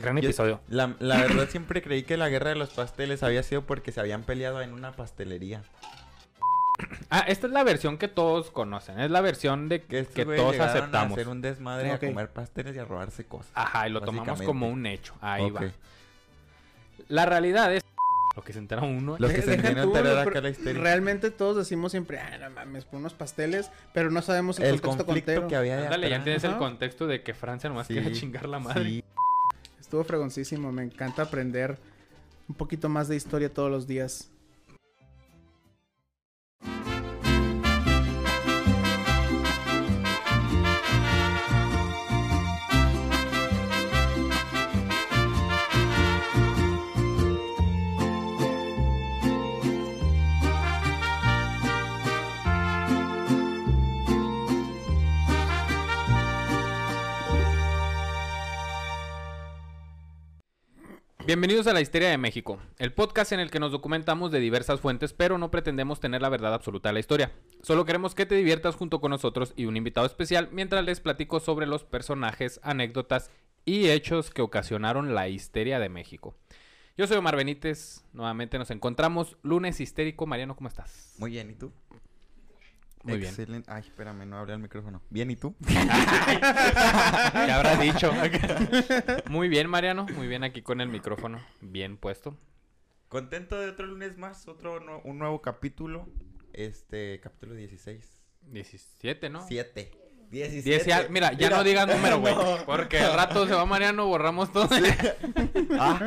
Gran Yo- episodio. La, la verdad siempre creí que la guerra de los pasteles había sido porque se habían peleado en una pastelería. Ah, esta es la versión que todos conocen. Es la versión de Que, todos llegaron a aceptamos. hacer un desmadre, a comer pasteles y a robarse cosas. Ajá, y lo tomamos como un hecho. Ahí va. La realidad es lo que se entera uno. Los que se pero acá la historia. Realmente todos decimos siempre, ah, no mames, por unos pasteles, pero no sabemos el, El contexto conflicto contero. que había de Ándale, ya tienes el contexto de que Francia nomás Sí, quiere chingar la madre. sí. Estuvo fregoncísimo, me encanta aprender un poquito más de historia todos los días. Bienvenidos a la Histeria de México, el podcast en el que nos documentamos de diversas fuentes, pero no pretendemos tener la verdad absoluta de la historia. Solo queremos que te diviertas junto con nosotros y un invitado especial mientras les platico sobre los personajes, anécdotas y hechos que ocasionaron la histeria de México. Yo soy Omar Benítez, nuevamente nos encontramos lunes histérico. Mariano, ¿cómo estás? Muy bien, ¿y tú? Muy bien. Ay, espérame, no hablé al micrófono. Bien, ¿y tú? ¿Qué habrás dicho? muy bien, Mariano, muy bien aquí con el micrófono bien puesto. Contento de otro lunes más, otro un nuevo capítulo. Este, capítulo 16. 17, ¿no? 7. 17. Diez y al- Mira, ya no digas número, güey. No. Porque al rato se va Mariano, borramos todo. Ah,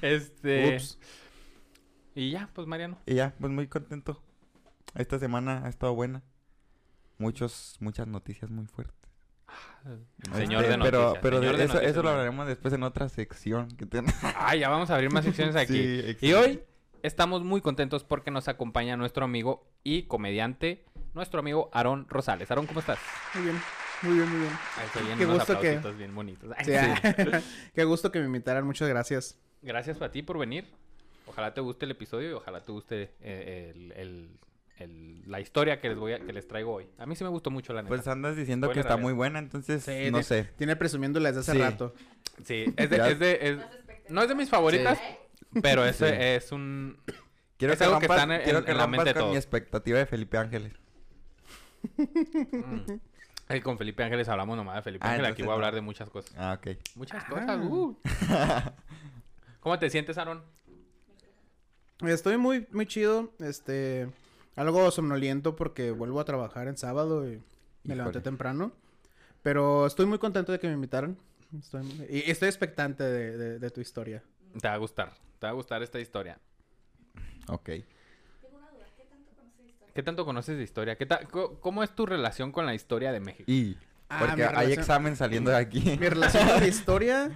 Este. Ups. Y ya, pues Mariano. y ya, pues muy contento. Esta semana ha estado buena. Muchos, muchas noticias muy fuertes. Señor Este, de noticias. Pero, pero señor de eso, noticias, eso lo hablaremos después en otra sección. Que ten- Ah, ya vamos a abrir más secciones aquí. Sí, y hoy estamos muy contentos porque nos acompaña nuestro amigo y comediante, nuestro amigo Aarón Rosales. Aarón, ¿cómo estás? Muy bien, muy bien, muy bien. Ahí se oyen Qué unos gusto que- aplausitos bien bonitos. Ay, Sí, ah, Qué gusto que me invitaran, muchas gracias. Gracias a ti por venir. Ojalá te guste el episodio y ojalá te guste eh, el- el- el- la historia que les voy a, que les traigo hoy. A mí sí me gustó mucho la neta. Pues andas diciendo que está muy buena, entonces Sí, no ti- sé. Tiene presumiéndola desde hace Sí. rato. Sí, es de, es de- es- no es de mis favoritas, pero ese Sí. es un Quiero Es que algo que rompas, está en- quiero en- que en la rompas mente de con mi expectativa de Felipe Ángeles. mm. Con Felipe Ángeles hablamos nomás de Felipe Ah, Ángeles. Aquí voy a hablar de muchas cosas. Ah, ok. Muchas Ah. cosas. uh. ¿Cómo te sientes, Aaron? Estoy muy, muy chido. Este, algo somnoliento porque vuelvo a trabajar en sábado y me levanté Híjole. temprano. Pero estoy muy contento de que me invitaran. Estoy, y estoy expectante de, de- de tu historia. Te va a gustar. Te va a gustar esta historia. Ok. ¿Qué tanto conoces de historia? ¿Qué ta- co- ¿Cómo es tu relación con la historia de México? Y Ah, porque mi hay relación- examen saliendo de aquí. Mi relación con la historia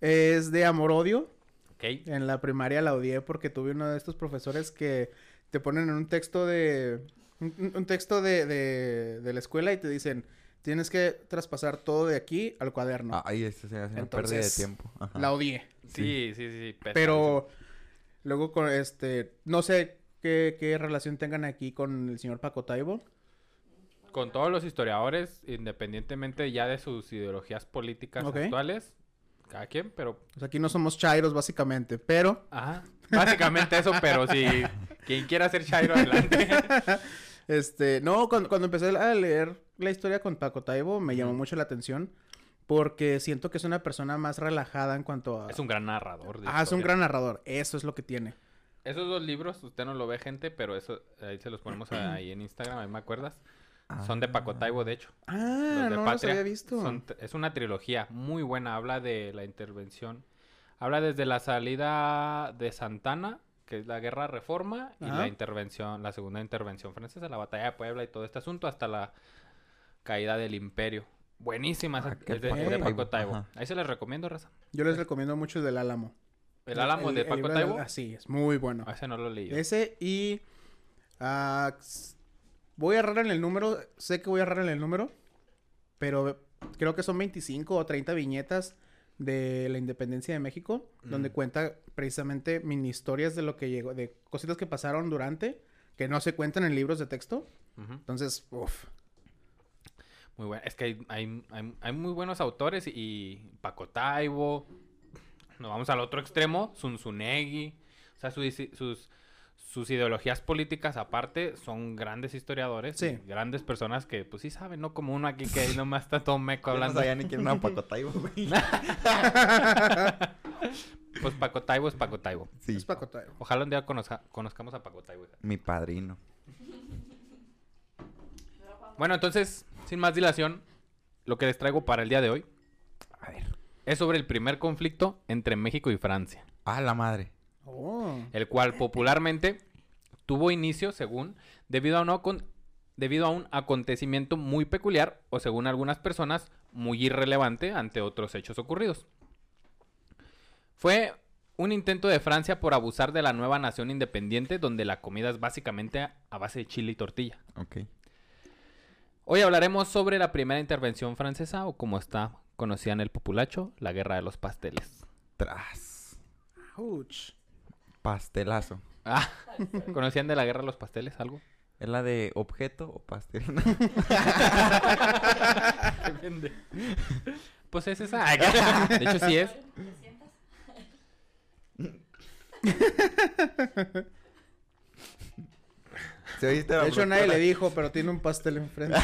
es de amor-odio. ¿Ok? En la primaria la odié porque tuve uno de estos profesores que te ponen en un texto de... Un, un texto de, de, de la escuela y te dicen, tienes que traspasar todo de aquí al cuaderno. Ay, esto se hace una pérdida de Entonces, tiempo. Ajá. La odié. Sí, sí, sí. sí. Pero luego con este... No sé qué, qué relación tengan aquí con el señor Paco Taibo. Con todos los historiadores, independientemente ya de sus ideologías políticas Ok. actuales, cada quien, pero Pues aquí no somos chairos básicamente, pero... Ajá. Básicamente eso, pero si quien quiera ser Chairo, adelante. Este, no, cuando, cuando empecé a leer la historia con Paco Taibo me llamó mucho la atención porque siento que es una persona más relajada en cuanto a... Es un gran narrador. de Ah, es un gran narrador, eso es lo que tiene. Esos dos libros, usted no lo ve, gente, pero eso ahí se los ponemos a- ahí en Instagram, ahí me acuerdas. Son de Paco Taibo, de hecho. Ah, Los de no los había visto. Son es una trilogía muy buena. Habla de la intervención. Habla desde la salida de Santana, que es la guerra reforma, y Ajá. la intervención, la segunda intervención francesa, la batalla de Puebla y todo este asunto, hasta la caída del imperio. Buenísima, esa- Ah, es de, Paco es de Paco Taibo, ajá. Ahí se les recomiendo, Raza. Yo les recomiendo mucho el del Álamo. El Álamo de el Paco Taibo. Ah, sí, es muy bueno. A ese no lo leí. Ese y... ah, voy a errar en el número, sé que voy a errar en el número, pero creo que son 25 o 30 viñetas de la independencia de México, donde Mm. cuenta precisamente mini historias de lo que llegó, de cositas que pasaron durante, que no se cuentan en libros de texto. Entonces, uff. Muy bueno. Es que hay, hay, hay- hay muy buenos autores y Paco Taibo. Nos vamos al otro extremo, Zunzunegui. O sea, sus, sus ideologías políticas aparte son grandes historiadores. Sí. Grandes personas que pues sí saben, ¿no? Como uno aquí que ahí nomás está todo meco no hablando. sabía ni quién era Pacotaibo, güey. Pues Paco Taibo es Paco Taibo. Sí, Es Paco Taibo. Ojalá un día conozca- conozcamos a Paco Taibo. hija. mi padrino. Bueno, entonces, sin más dilación, lo que les traigo para el día de hoy A ver. es sobre el primer conflicto entre México y Francia. Ah, la madre. Oh. el cual popularmente tuvo inicio, según, debido a, un acon- debido a un acontecimiento muy peculiar o, según algunas personas, muy irrelevante ante otros hechos ocurridos. Fue un intento de Francia por abusar de la nueva nación independiente donde la comida es básicamente a base de chile y tortilla. Ok. Hoy hablaremos sobre la primera intervención francesa o como está conocida en el populacho, la guerra de los pasteles. Tras. Ouch. Pastelazo. Ah, ¿conocían de la guerra los pasteles algo? ¿Es la de objeto o pastel? Pues es esa. De hecho, sí es. ¿Se oíste la De hecho, nadie le dijo, pero tiene un pastel enfrente.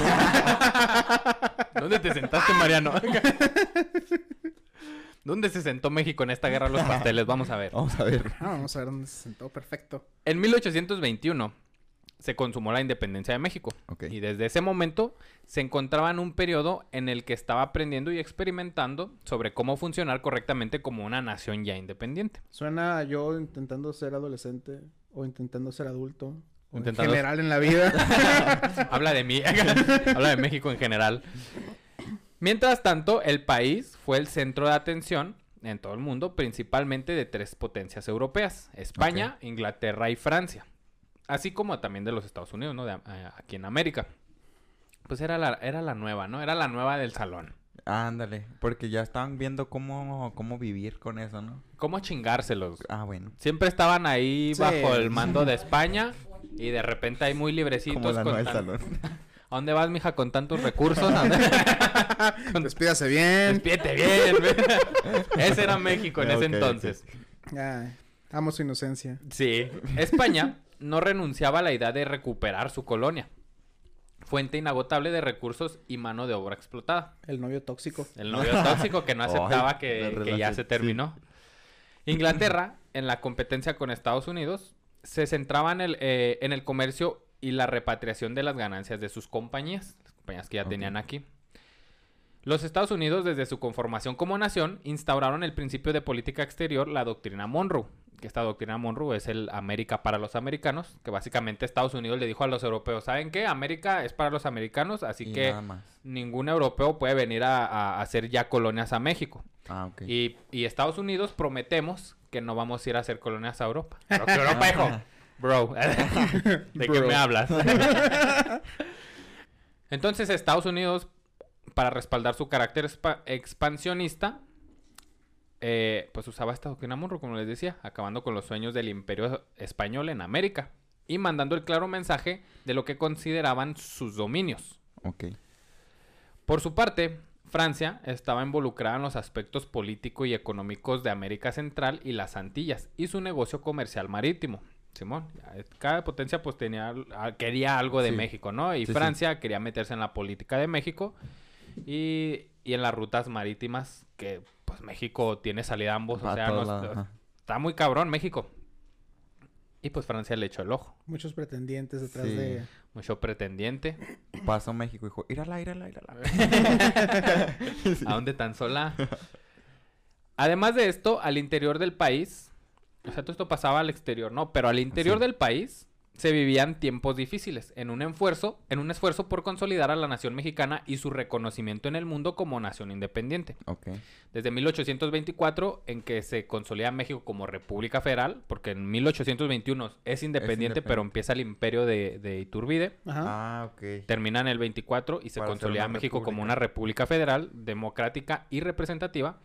¿Dónde te sentaste, Mariano? ¿Dónde se sentó México en esta guerra de los pasteles? Vamos a ver. Vamos a ver. Ah, vamos a ver dónde se sentó. Perfecto. En 1821 se consumó la independencia de México. Ok. Y desde ese momento se encontraba en un periodo en el que estaba aprendiendo y experimentando sobre cómo funcionar correctamente como una nación ya independiente. Suena a yo intentando ser adolescente o intentando ser adulto. O Intentando- En general en la vida. Habla de mí, habla de México en general. Mientras tanto, el país fue el centro de atención en todo el mundo, principalmente de tres potencias europeas, España, Inglaterra y Francia, así como también de los Estados Unidos, ¿no? De, eh, aquí en América. Pues era la, era la nueva, ¿no? Era la nueva del salón. Ándale. Porque ya estaban viendo cómo, cómo vivir con eso, ¿no? ¿Cómo chingárselos? Ah, bueno. Siempre estaban ahí Sí. bajo el mando de España y de repente ahí muy librecitos Como la con nueva del salón. ¿A dónde vas, mija, con tantos recursos? ¿A dónde- con- Despídase bien. Despídete bien. Ese era México en ese Ok, ok. entonces. Ay, amo su inocencia. Sí. España no renunciaba a la idea de recuperar su colonia. Fuente inagotable de recursos y mano de obra explotada. El novio tóxico. El novio tóxico que no aceptaba que, que ya se sí. terminó. Inglaterra, en la competencia con Estados Unidos, se centraba en el, eh, en el comercio y la repatriación de las ganancias de sus compañías, las compañías que ya tenían aquí. Los Estados Unidos, desde su conformación como nación, instauraron el principio de política exterior, la doctrina Monroe. Que esta doctrina Monroe es el América para los americanos, que básicamente Estados Unidos le dijo a los europeos, ¿saben qué? América es para los americanos, así y que ningún europeo puede venir a, hacer ya colonias a México. Ah, ok. Y, y Estados Unidos prometemos que no vamos a ir a hacer colonias a Europa. Pero que Europa, hijo. Bro, ¿de qué me hablas? Entonces Estados Unidos, para respaldar su carácter expa- expansionista, eh, pues usaba esta doctrina Monroe, como les decía, acabando con los sueños del imperio español en América y mandando el claro mensaje de lo que consideraban sus dominios. Ok. Por su parte, Francia estaba involucrada en los aspectos político y económicos de América Central y las Antillas y su negocio comercial marítimo. Simón, cada potencia pues tenía, al- quería algo de Sí. México, ¿no? Y Sí, sí. Francia quería meterse en la política de México y, y en las rutas marítimas que pues México tiene salida a ambos, o sea, está muy cabrón México. Y pues Francia le echó el ojo, Muchos pretendientes detrás Sí. de... mucho pretendiente. Pasó México, dijo, írala, írala, írala. ¿A dónde tan sola? Además de esto, al interior del país, o sea, todo esto pasaba al exterior, ¿no? Pero al interior Sí. del país se vivían tiempos difíciles, en un esfuerzo, en un esfuerzo por consolidar a la nación mexicana y su reconocimiento en el mundo como nación independiente. Ok. Desde 1824, en que se consolida México como República Federal, porque en 1821 es independiente, pero independiente. empieza el imperio de, de Iturbide. Ajá. Ah, ok. Termina en el 24 y se Para consolida México como una república federal, democrática y representativa.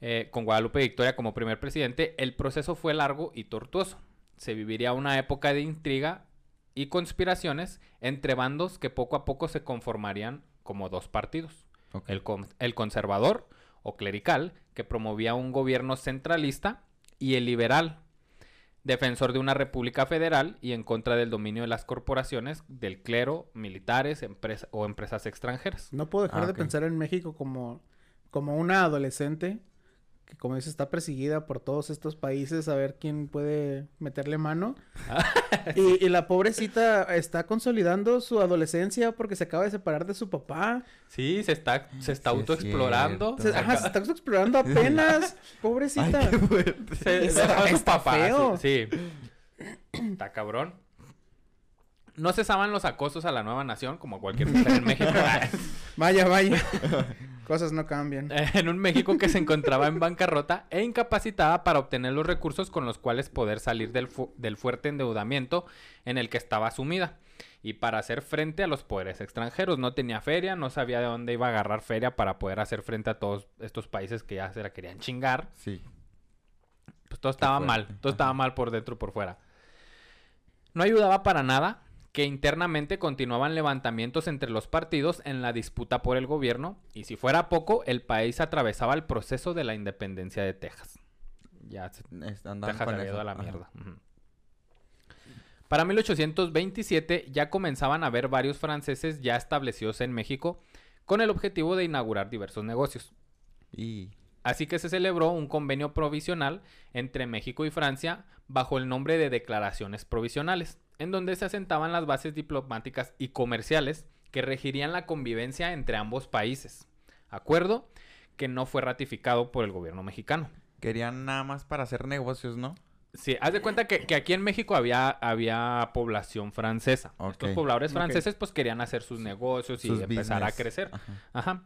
Eh, con Guadalupe Victoria como primer presidente, el proceso fue largo y tortuoso. Se viviría una época de intriga y conspiraciones entre bandos que poco a poco se conformarían como dos partidos. El, con- el conservador o clerical, que promovía un gobierno centralista, y el liberal, defensor de una república federal y en contra del dominio de las corporaciones, del clero, militares empresa- o empresas extranjeras. No puedo dejar Ah, de pensar en México como, como una adolescente que, como dices, está perseguida por todos estos países a ver quién puede meterle mano. y, y la pobrecita está consolidando su adolescencia porque se acaba de separar de su papá. Sí, se está, se está Sí, es autoexplorando. Se, ajá, se está explorando apenas. Pobrecita. Ay, qué. Se- Está- dejó a su está papá, feo. Sí. sí. Está cabrón. No cesaban los acosos a la nueva nación, como cualquier mujer en México. Vaya, vaya. Cosas no cambian. en un México que se encontraba en bancarrota e incapacitada para obtener los recursos con los cuales poder salir del, fu- del fuerte endeudamiento en el que estaba sumida. Y para hacer frente a los poderes extranjeros. No tenía feria, no sabía de dónde iba a agarrar feria para poder hacer frente a todos estos países que ya se la querían chingar. Sí. Pues todo estaba mal, todo estaba mal por dentro y por fuera. No ayudaba para nada que internamente continuaban levantamientos entre los partidos en la disputa por el gobierno y si fuera poco, el país atravesaba el proceso de la independencia de Texas. Ya se- Texas había ido a la Ajá. mierda. Para 1827 ya comenzaban a haber varios franceses ya establecidos en México con el objetivo de inaugurar diversos negocios. Y Así que se celebró un convenio provisional entre México y Francia bajo el nombre de Declaraciones Provisionales, en donde se asentaban las bases diplomáticas y comerciales que regirían la convivencia entre ambos países. Acuerdo que no fue ratificado por el gobierno mexicano. querían nada más para hacer negocios, ¿no? Sí, haz de cuenta que, que aquí en México había, había población francesa. Estos Ok. pobladores franceses pues querían hacer sus negocios y empezar a crecer. Ajá. Ajá.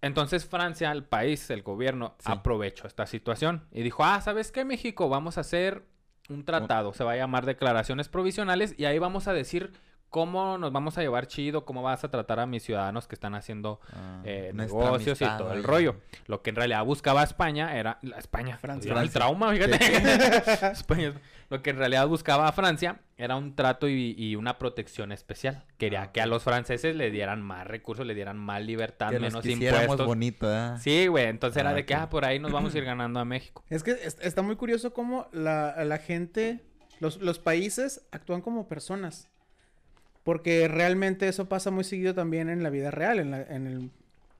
Entonces Francia, el país, el gobierno, Sí. aprovechó esta situación y dijo, ah, ¿sabes qué, México? Vamos a hacer un tratado, se va a llamar Declaraciones Provisionales y ahí vamos a decir cómo nos vamos a llevar chido, cómo vas a tratar a mis ciudadanos que están haciendo Ah, eh, negocios y todo el rollo. Lo que en realidad buscaba España era... La España. Francia. Era el Francia. trauma, fíjate. España. Lo que en realidad buscaba a Francia era un trato y, y una protección especial. Quería Ah, que a los franceses le dieran más recursos, le dieran más libertad, Que nos menos impuestos. bonito, ¿verdad? Sí, güey. Entonces era Ah, de que, ah, por ahí nos vamos a ir ganando a México. Es que es- está muy curioso cómo la, la gente, los, los países actúan como personas. Porque realmente eso pasa muy seguido también en la vida real. En la- en el,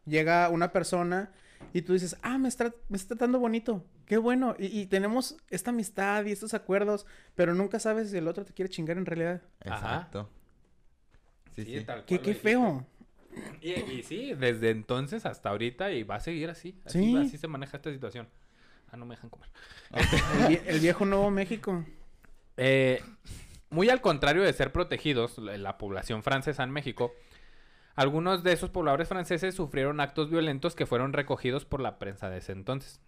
llega una persona y tú dices, ah, me está, me está tratando bonito. Qué bueno. Y, y tenemos esta amistad y estos acuerdos, pero nunca sabes si el otro te quiere chingar en realidad. Ajá. Exacto. Sí, sí. tal Qué, cual qué lo feo. Y, y sí, desde entonces hasta ahorita y va a seguir así. Así, Sí. así se maneja esta situación. Ah, no me dejan comer. El viejo Nuevo México. Eh, muy al contrario de ser protegidos, la, la población francesa en México, algunos de esos pobladores franceses sufrieron actos violentos que fueron recogidos por la prensa de ese entonces.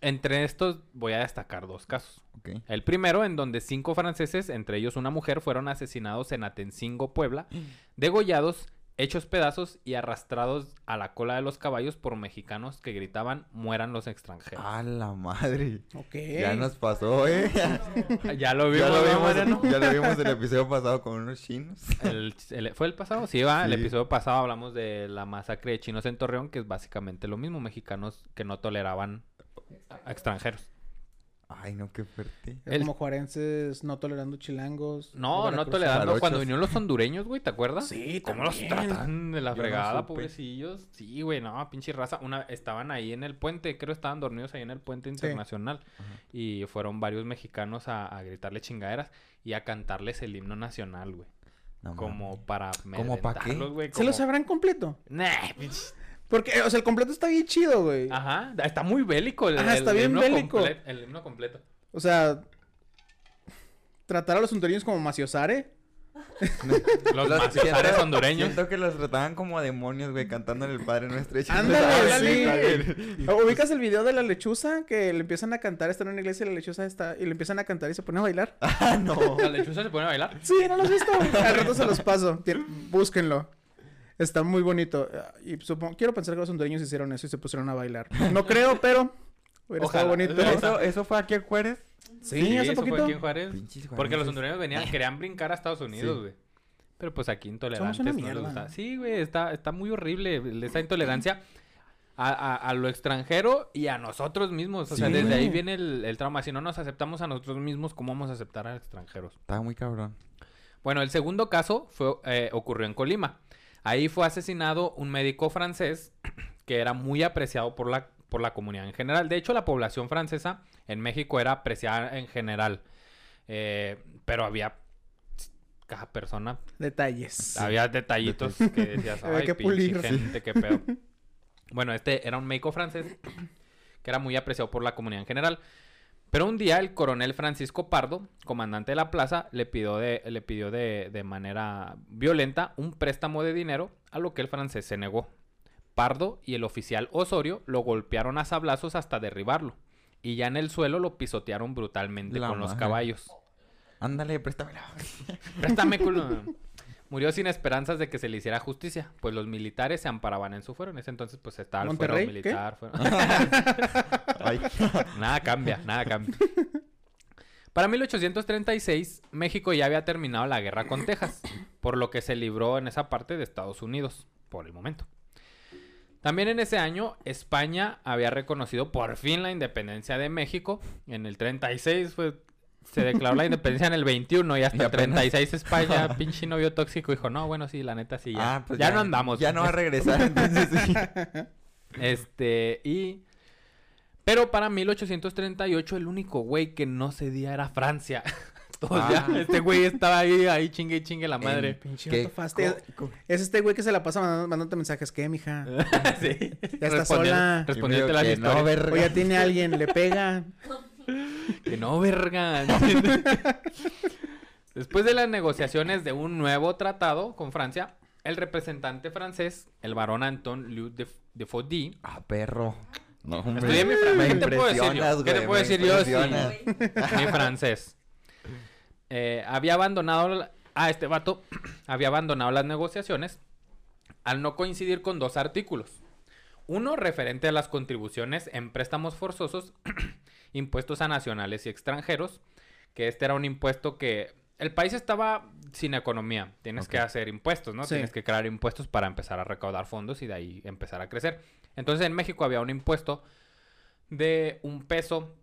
Entre estos voy a destacar dos casos. El primero, en donde cinco franceses, entre ellos una mujer, fueron asesinados en Atencingo, Puebla, degollados, hechos pedazos y arrastrados a la cola de los caballos por mexicanos que gritaban mueran los extranjeros. A la madre. Ok. Ya nos pasó, ¿eh? ya lo vimos, ya, lo ¿no, vimos Mariano? ya lo vimos el episodio pasado con unos chinos. El- el- ¿Fue el pasado? Sí, va. El Sí. episodio pasado hablamos de la masacre de chinos en Torreón, que es básicamente lo mismo. Mexicanos que no toleraban a extranjeros. Ay, no, qué fuerte. Es el- como juarenses no tolerando chilangos. No, no tolerando. Cuando vinieron los hondureños, güey, ¿te acuerdas? Sí, ¿Cómo los tratan de la Yo fregada, pobrecillos? Sí, güey, no, pinche raza. Una, estaban ahí en el puente, creo estaban dormidos ahí en el puente internacional. Y fueron varios mexicanos a, a gritarle chingaderas y a cantarles el himno nacional, güey. No como para ¿Cómo pa' qué? ¿Se lo como- sabrán completo? Nah, pinche- Porque, o sea, el completo está bien chido, güey. Ajá, está muy bélico el, Ajá, está el bien himno bélico. comple- el himno completo. O sea, tratar a los hondureños como maciosare. Los Los- maciosares siento- hondureños. Siento que los trataban como demonios, güey, cantando en el Padre Nuestro. Ándale, sí. sí. ¿Ubicas el video de la lechuza? Que le empiezan a cantar, está en una iglesia y la lechuza está... Y le empiezan a cantar y se pone a bailar. Ah, no. ¿La lechuza se pone a bailar? Sí, ¿no lo has visto? Al rato se los paso. Tien- Búsquenlo. Está muy bonito. Y supongo, quiero pensar que los hondureños hicieron eso y se pusieron a bailar. No creo, pero Hubiera Ojalá. estado bonito. ¿Eso, ¿Eso fue aquí en Juárez? Sí, hace eso poquito. fue aquí en Juárez. Pinches Porque los hondureños venían, querían brincar a Estados Unidos, Sí. güey. Pero pues aquí intolerantes no les gusta. Sí, güey, está, está muy horrible esa intolerancia a, a- a lo extranjero y a nosotros mismos. O sea, Sí, desde güey. ahí viene el, el trauma. Si no nos aceptamos a nosotros mismos, ¿cómo vamos a aceptar a extranjeros? Estaba muy cabrón. Bueno, el segundo caso fue, eh, ocurrió en Colima. Ahí fue asesinado un médico francés que era muy apreciado por la, por la comunidad en general. De hecho, la población francesa en México era apreciada en general. Eh, pero había cada persona, Detalles. había detallitos que decías, ay, que pinche pulir". gente, qué pedo. bueno, este era un médico francés que era muy apreciado por la comunidad en general. Pero un día el coronel Francisco Pardo, comandante de la plaza, le pidió de, le pidió de, de manera violenta un préstamo de dinero, a lo que el francés se negó. Pardo y el oficial Osorio lo golpearon a sablazos hasta derribarlo. Y ya en el suelo lo pisotearon brutalmente La con los caballos. Ándale, préstamela. Préstame, culo. Murió sin esperanzas de que se le hiciera justicia, pues los militares se amparaban en su fuero. En ese entonces, pues estaba el fuero ¿Monterrey? militar. fuero- Ay. nada cambia, nada cambia. Para 1836, México ya había terminado la guerra con Texas, por lo que se libró en esa parte de Estados Unidos, por el momento. También en ese año, España había reconocido por fin la independencia de México. En el 36 fue, se declaró la independencia en el 21 y hasta Y el apenas- 36 España, pinche novio tóxico, dijo, no, bueno, sí, la neta sí, ya, Ah, pues ya, no andamos. Ya no va a regresar, entonces sí. Este, y... Pero para 1838 el único güey que no cedía era Francia. Todos Ah. ya, este güey estaba ahí, ahí chingue y chingue la madre. Pinche ¿Qué? Es este güey que se la pasa mandando- mandándote mensajes. ¿Qué, mija? sí. Ya está sola. Respondiéndote que no, historias. verga. O ya tiene alguien, le pega. Que no, verga. Después de las negociaciones de un nuevo tratado con Francia, el representante francés, el barón Anton Liu de, de Faudy, Ah, perro. No, hombre. Estudié mi ¿Qué te puedo decir yo? ¿Qué te güey, puedo me decir yo? Sí. impresionas. mi francés, eh, había abandonado la- a este vato, había abandonado las negociaciones al no coincidir con dos artículos. Uno referente a las contribuciones en préstamos forzosos, impuestos a nacionales y extranjeros, que este era un impuesto que el país estaba sin economía, tienes que hacer impuestos, ¿no? Sí. Tienes que crear impuestos para empezar a recaudar fondos y de ahí empezar a crecer. Entonces en México había un impuesto de un peso,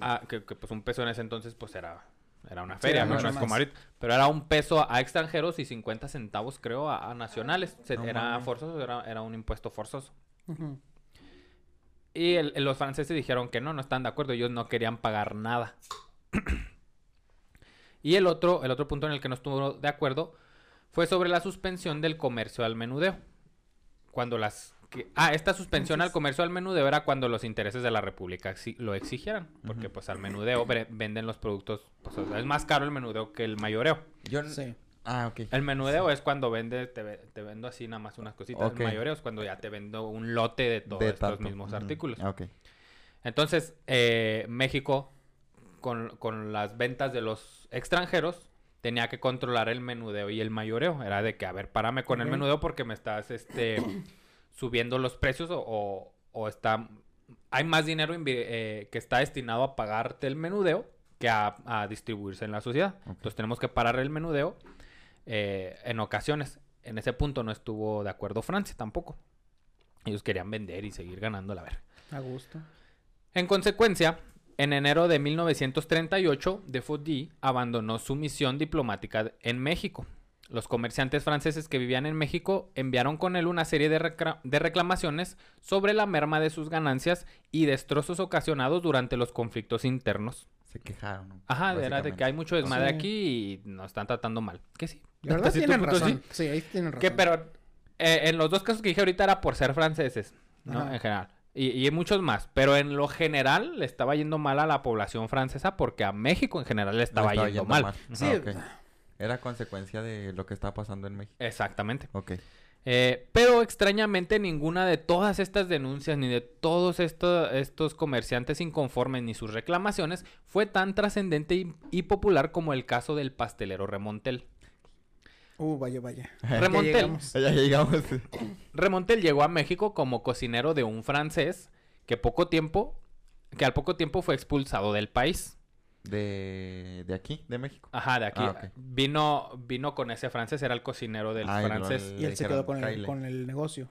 ah, que, que, pues un peso en ese entonces pues era, era una feria, ¿no? es como ahorita, pero era un peso a extranjeros y 50 centavos creo a, a nacionales. Se- No era forzoso, era, era un impuesto forzoso. Y el- los franceses dijeron que no, no están de acuerdo, ellos no querían pagar nada. y el otro, el otro punto en el que no estuvo de acuerdo fue sobre la suspensión del comercio al menudeo. Cuando las... que- ah, esta suspensión al comercio al menudeo era cuando los intereses de la República exi- lo exigieran. Porque pues al menudeo venden los productos... Pues, o sea, es más caro el menudeo que el mayoreo. Yo Sí. Ah, ok. El menudeo es cuando vende, te, te vendo así nada más unas cositas. El mayoreo es cuando ya te vendo un lote de todos De estos mismos artículos. Ah, ok. Entonces, eh, México, con, con las ventas de los extranjeros, tenía que controlar el menudeo y el mayoreo. Era de que, a ver, párame con el menudeo porque me estás este, subiendo los precios o, o- o está... Hay más dinero eh, que está destinado a pagarte el menudeo que a, a distribuirse en la sociedad. Entonces tenemos que parar el menudeo eh, en ocasiones. En ese punto no estuvo de acuerdo Francia tampoco. Ellos querían vender y seguir ganando la verga. A gusto. En consecuencia, en enero de 1938, Defoe abandonó su misión diplomática en México. Los comerciantes franceses que vivían en México enviaron con él una serie de, de reclamaciones sobre la merma de sus ganancias y destrozos ocasionados durante los conflictos internos. Se quejaron. Ajá, era de que hay mucho desmadre Sí. aquí y nos están tratando mal. Que sí. La verdad tienen punto razón. sí. Sí, ahí tienen razón. Que pero eh, en los dos casos que dije ahorita era por ser franceses, ¿no? Ajá. En general. Y, y muchos más. Pero en lo general le estaba yendo mal a la población francesa porque a México en general le Le estaba, yendo, mal. Sí. Ah. Era consecuencia de lo que estaba pasando en México. Exactamente. Ok. Eh, pero extrañamente ninguna de todas estas denuncias ni de todos esto- estos comerciantes inconformes ni sus reclamaciones fue tan trascendente y, y popular como el caso del pastelero Remontel. Uh, vaya, vaya. Remontel. Ya llegamos. Ya llegamos. Remontel llegó a México como cocinero de un francés que poco tiempo que al poco tiempo fue expulsado del país. De, de aquí, de México. Ajá, de aquí. Ah. Vino vino con ese francés, era el cocinero del Ah, francés. el- Y él se quedó con el, con el negocio.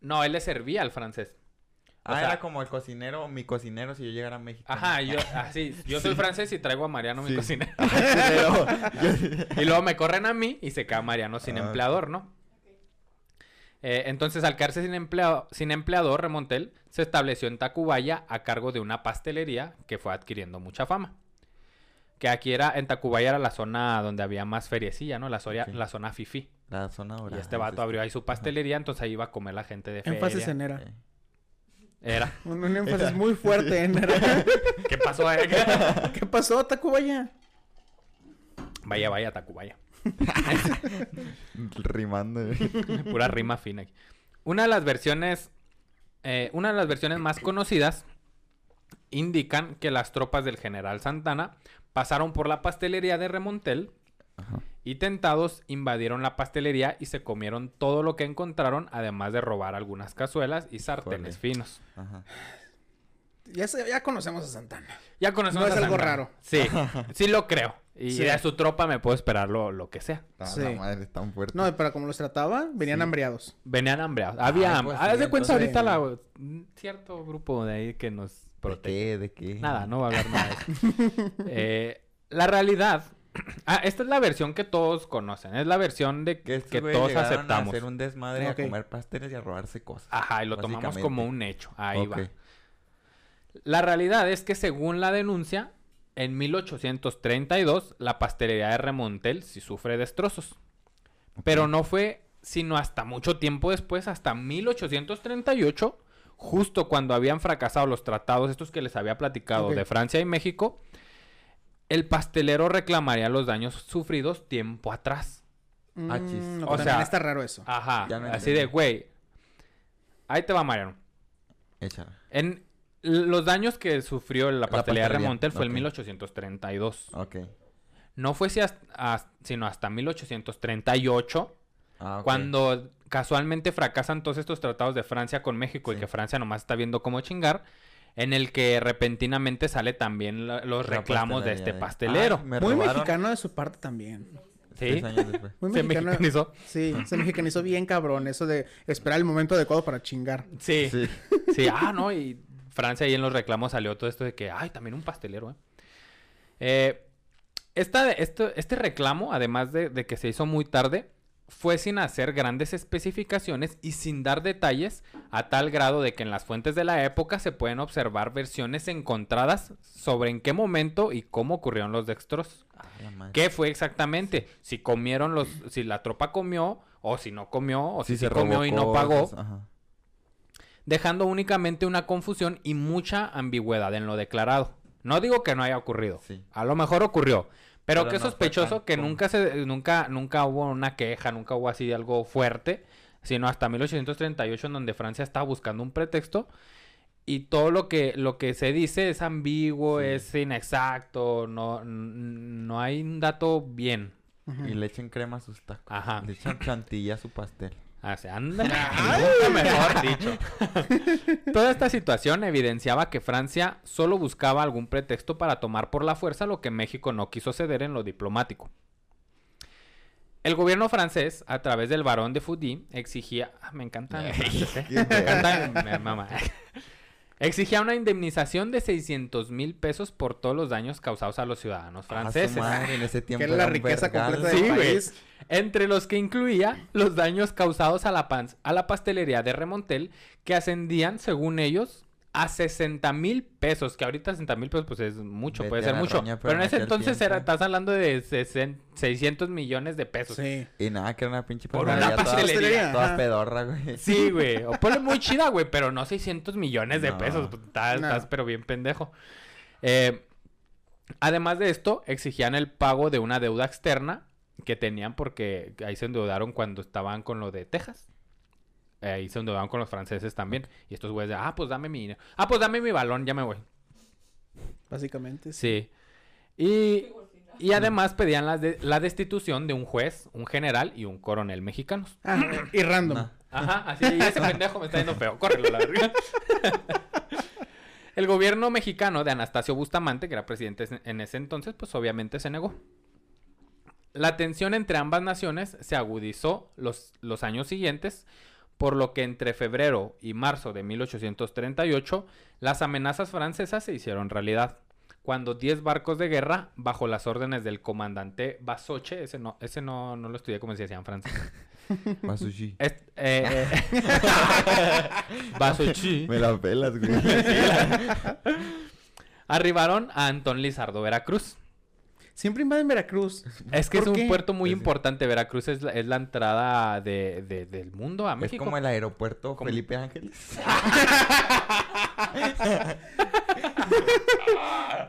No, él le servía al francés. O ah, sea- era como el cocinero, mi cocinero si yo llegara a México. Ajá, yo, así, yo soy francés y traigo a Mariano, mi cocinero. Y luego me corren a mí y se queda Mariano sin Ah, empleador, ¿no? Eh, entonces, al quedarse sin, empleado, sin empleador, Remontel se estableció en Tacubaya a cargo de una pastelería que fue adquiriendo mucha fama. Que aquí era, en Tacubaya era la zona donde había más feriecilla, ¿no? La, Ok. la zona fifi. La zona Y dorada. este vato dices abrió ahí su pastelería, entonces ahí iba a comer la gente de feria. Énfasis en era. Era. Un, un énfasis muy fuerte en era. ¿Qué pasó, eh? ¿Qué pasó, Tacubaya? vaya, vaya, Tacubaya. Rimando. eh. Pura rima fina. aquí. Una de las versiones, eh, una de las versiones más conocidas indican que las tropas del general Santana pasaron por la pastelería de Remontel Ajá. y tentados invadieron la pastelería y se comieron todo lo que encontraron, además de robar algunas cazuelas y sartenes finos. Ajá. Ya, se- ya conocemos a Santana. Ya conocemos No es algo Santana. raro. Sí, sí lo creo. Y Sí. de su tropa me puedo esperar lo, lo que sea. Ah, Sí. La madre es tan fuerte. No, pero como los trataba, venían Sí. hambriados. Venían hambreados. Había hambre. pues, Haz de cuenta entonces- ahorita la, cierto grupo de ahí que nos ¿De protege. qué? ¿De qué? Nada, no va a hablar nada de eso. Eh, la realidad. Ah, esta es la versión que todos conocen. Es la versión de Que, que, todos aceptamos. A hacer un desmadre, a comer pasteles y a robarse cosas. Ajá, y lo tomamos como un hecho. Ahí va. La realidad es que según la denuncia, en 1832 la pastelería de Remontel sí sufre destrozos. Pero no fue sino hasta mucho tiempo después, hasta 1838, justo cuando habían fracasado los tratados, estos que les había platicado de Francia y México, el pastelero reclamaría los daños sufridos tiempo atrás. Ah. Mm, O o sea, está raro eso. Ajá, no así de, güey, ahí te va Mariano. Échala. En los daños que sufrió la pastelería de Remontel fue en ok. 1832. Ok. No fue si hasta- as- sino hasta 1838, Ah, cuando casualmente fracasan todos estos tratados de Francia con México y que Francia nomás está viendo cómo chingar, en el que repentinamente sale también la- los La reclamos de este pastelero. Muy mexicano de su parte también. ¿Sí? Muy Se mexicano. mexicanizó. Sí, se mexicanizó bien cabrón. Eso de esperar el momento adecuado para chingar. Sí. Sí. Sí, ah, no, y Francia ahí en los reclamos salió todo esto de que, ay, también un pastelero, ¿eh? Eh, esta, esto, este reclamo, además de, de que se hizo muy tarde, fue sin hacer grandes especificaciones y sin dar detalles a tal grado de que en las fuentes de la época se pueden observar versiones encontradas sobre en qué momento y cómo ocurrieron los dextros. Ah. ¿Qué fue exactamente? Si comieron los, si la tropa comió o si no comió o si, se comió y no pagó ajá. dejando únicamente una confusión y mucha ambigüedad en lo declarado. No digo que no haya ocurrido, Sí. a lo mejor ocurrió, pero, Pero qué no sospechoso que nunca se nunca nunca hubo una queja, nunca hubo así algo fuerte, sino hasta 1838 en donde Francia estaba buscando un pretexto y todo lo que lo que se dice es ambiguo, Sí. es inexacto, no no hay un dato bien. Y le echen crema a sus tacos. Ajá. Le echan chantilly a su pastel. Ah, se anda. Nunca mejor dicho. Toda esta situación evidenciaba que Francia solo buscaba algún pretexto para tomar por la fuerza lo que México no quiso ceder en lo diplomático. El gobierno francés, a través del barón de Foudy, exigía... ah, me encanta... ¿eh? Me encanta... Exigía una indemnización de 600 mil pesos por todos los daños causados a los ciudadanos Ah, su franceses. madre, en ese Que era la riqueza vergal. completa Sí, del güey. país. Entre los que incluía los daños causados a la, pan- a la pastelería de Remontel, que ascendían, según ellos, a 60 mil pesos. Que ahorita 60 mil pesos, pues es mucho, Vete puede ser mucho. roña, pero, pero en ese entonces era, estás hablando de sesen- 600 millones de pesos. Sí, Sí. Y nada, que era una pinche Por una pastelería toda- pastelería. Toda Ajá. pedorra, güey. güey. O ponle muy chida, güey, pero no 600 millones de No. pesos. pues, Estás, No. estás pero bien pendejo. Eh, además de esto, exigían el pago de una deuda externa que tenían porque ahí se endeudaron cuando estaban con lo de Texas. Ahí se endeudaron con los franceses también. Y estos güeyes de, ah, pues dame mi dinero. Ah, pues dame mi balón, ya me voy. Básicamente. sí. Y, y además pedían la, de- la destitución de un juez, un general y un coronel mexicanos. Ah, y random. Ajá, así, y ese pendejo me está yendo feo. Córrelo, la verga. El gobierno mexicano de Anastasio Bustamante, que era presidente en ese entonces, pues obviamente se negó. La tensión entre ambas naciones se agudizó los, los años siguientes, por lo que entre febrero y marzo de 1838 las amenazas francesas se hicieron realidad. Cuando 10 barcos de guerra, bajo las órdenes del comandante Basoche, ese no, ese no, no lo estudié como se decía en francés. Est- eh, eh, Basochi. Me la pelas, güey. Arribaron a Antón Lizardo, Veracruz. Siempre invaden Veracruz. Es que es ¿Por un qué? puerto muy Pues sí. importante. Veracruz es la, es la entrada de, de- del mundo a Es México. como el aeropuerto Como- Felipe Ángeles.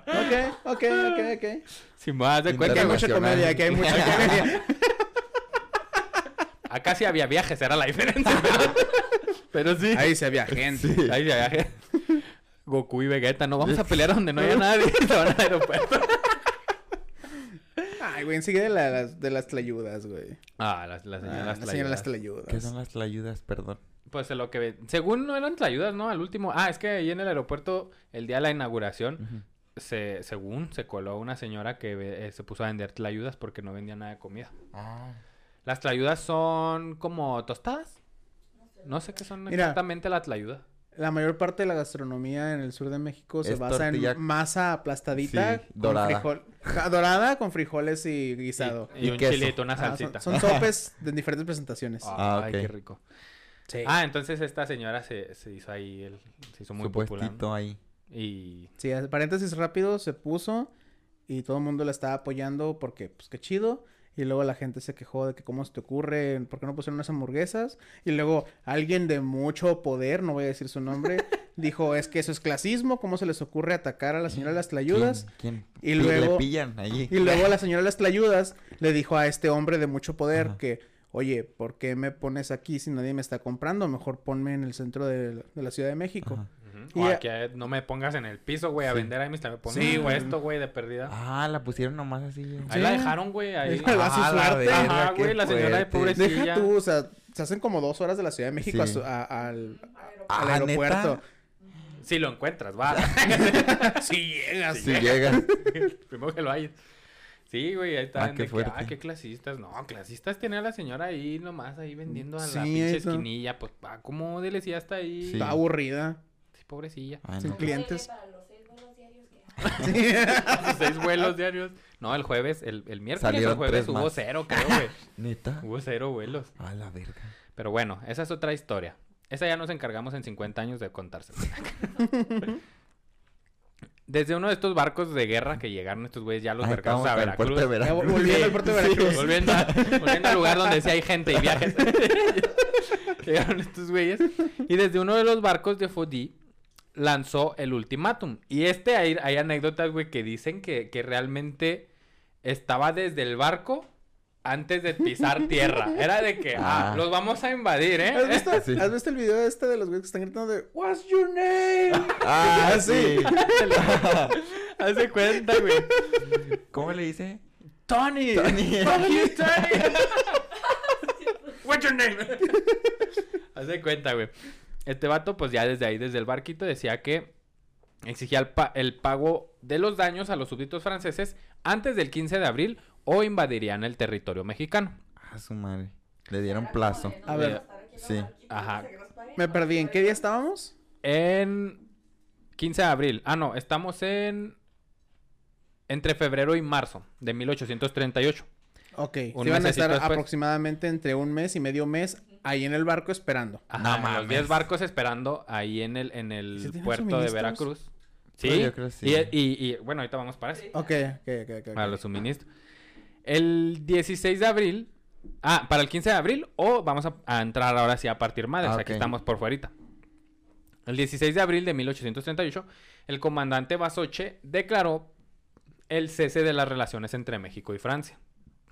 Ok, ok, ok, ok. Si me das de Que cuenta, hay güey. mucha comedia, que hay mucha comedia. Acá sí había viajes, era la diferencia. Pero, pero sí. Ahí se había gente. Sí. Ahí sí había viajes. Goku y Vegeta, no vamos a pelear donde no haya nadie. Se van al aeropuerto. Ay, güey, enseguida de las, de las tlayudas, güey. Ah, la, la señora Ah, las la señora de las tlayudas. ¿Qué tlayudas. son las tlayudas? Perdón. Pues lo que... Según no eran tlayudas, ¿no? Al último... Ah, es que ahí en el aeropuerto, el día de la inauguración, se, según se coló una señora que eh, se puso a vender tlayudas porque no vendía nada de comida. Ah. Las tlayudas son como tostadas. No sé qué son Mira. exactamente la tlayuda. La mayor parte de la gastronomía en el sur de México se Es basa tortilla- en masa aplastadita, Sí, con dorada. frijol- dorada con frijoles y guisado. Y, y Y un queso. chilito, una Ah, son- salsita. son, sopes de diferentes presentaciones. Ah, Ay, ok. qué rico. Sí. Ah, entonces esta señora se, se hizo ahí, el, se hizo muy Su popular. ahí. Y Sí, paréntesis rápido, se puso y todo el mundo la estaba apoyando porque, pues, qué chido. Y luego la gente se quejó de que cómo se te ocurre, por qué no pusieron unas hamburguesas. Y luego alguien de mucho poder, no voy a decir su nombre, dijo, es que eso es clasismo, ¿cómo se les ocurre atacar a la señora de las tlayudas? ¿Quién? Y quién? Pi- luego- Le pillan allí. Y luego la señora de las tlayudas le dijo a este hombre de mucho poder Ajá. que, oye, ¿por qué me pones aquí si nadie me está comprando? Mejor ponme en el centro de, de la Ciudad de México. Ajá. O aquí, eh, no me pongas en el piso, güey, a Sí. vender ahí mis también. Ponme Sí, güey. puesto, güey, de perdida. Ah, la pusieron nomás así. Ahí Sí. la dejaron, güey, ahí. Su Ah, la suerte. verga, Ajá, güey, la señora de fuerte. pobre- Deja Pobrecilla. tú, o sea, se hacen como dos horas de la Ciudad de México a Sí. a- al, Ah, al ¿neta? aeropuerto. Si lo encuentras, va. Si llegas. Si llega. Primero que lo hayas. Sí, güey, ahí está. Ah, qué fuerte. Ah, qué clasistas. No, clasistas tenía la señora ahí nomás, ahí vendiendo a la pinche eso. esquinilla. Pues, va, como de ya está ahí. Sí. Está aburrida. Sí, pobrecilla. Ay, Sin no. clientes. Para los seis vuelos diarios que seis vuelos diarios. No, el jueves, el, el miércoles o el Salieron jueves hubo más. cero, creo, güey. Neta. hubo cero vuelos. A la verga. Pero bueno, esa es otra historia. Esa ya nos encargamos en 50 años de contársela. Desde uno de estos barcos de guerra que llegaron estos güeyes ya los estamos a el puerto de Veracruz. Veracruz. volviendo al puerto de Sí, Veracruz. volviendo, a- volviendo al lugar donde sí hay gente y viajes. Llegaron estos güeyes. Y desde uno de los barcos de Fodí lanzó el ultimátum. Y este hay, hay anécdotas, güey, que dicen que, que realmente estaba desde el barco antes de pisar tierra. Era de que, ah, Ah. los vamos a invadir, ¿eh? ¿Has visto, Sí. ¿Has visto el video este de los güeyes que están gritando de What's your name? Ah, sí. Hace cuenta, güey. ¿Cómo le dice? Tony. Tony. Fuck you, Tony. What's your name? Hace cuenta, güey. Este vato, pues ya desde ahí, desde el barquito, decía que exigía el, pa- el pago de los daños a los súbditos franceses antes del 15 de abril o invadirían el territorio mexicano. A su madre. Le dieron plazo. A ver. Sí. Ajá. Me perdí. ¿En qué día estábamos? En 15 de abril. Ah, no, estamos en... Entre febrero y marzo de 1838. Ok. Un Se iban a estar después. aproximadamente entre un mes y medio mes ahí en el barco esperando. Ajá, no, los 10 barcos esperando ahí en el, en el puerto de Veracruz. Sí, yo creo sí. Y, bueno, ahorita vamos para eso. Ok, ok, ok. okay para los suministros. El 16 de abril. Ah, para el 15 de abril o vamos a, entrar ahora sí a partir madres. Ah, okay. Aquí estamos por fuerita. El 16 de abril de 1838, el comandante Basoche declaró el cese de las relaciones entre México y Francia.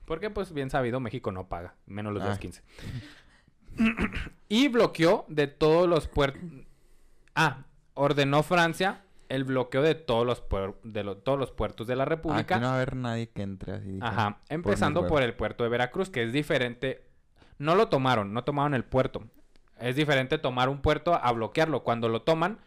Porque, pues, bien sabido, México no paga, menos los ah. 215. y bloqueó de todos los puertos... Ah, ordenó Francia el bloqueo de todos los, puer- de lo- todos los puertos de la República. Aquí no va a haber nadie que entre así. Ajá, empezando por, el puerto de Veracruz, que es diferente. No lo tomaron, no tomaron el puerto. Es diferente tomar un puerto a bloquearlo. Cuando lo toman,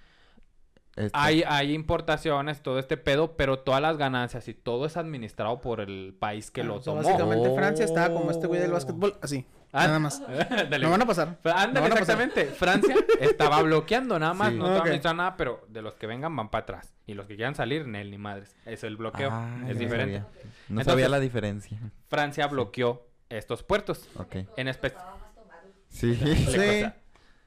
Este, Hay, hay importaciones, todo este pedo, pero todas las ganancias y todo es administrado por el país que Ah, lo tomó. Básicamente Oh. Francia estaba como este güey del básquetbol, así. Ah, Nada más. Dale. No van a pasar. Ándale, pasar. exactamente. Francia estaba bloqueando nada más, Sí. no estaba administrando nada, pero de los que vengan van para atrás. Y los que quieran salir, Nel ni madres. Es el bloqueo. ah, es no diferente. sabía. No Entonces- sabía la diferencia. Francia bloqueó estos puertos. Ok. En tomarlo. Sí. Sí.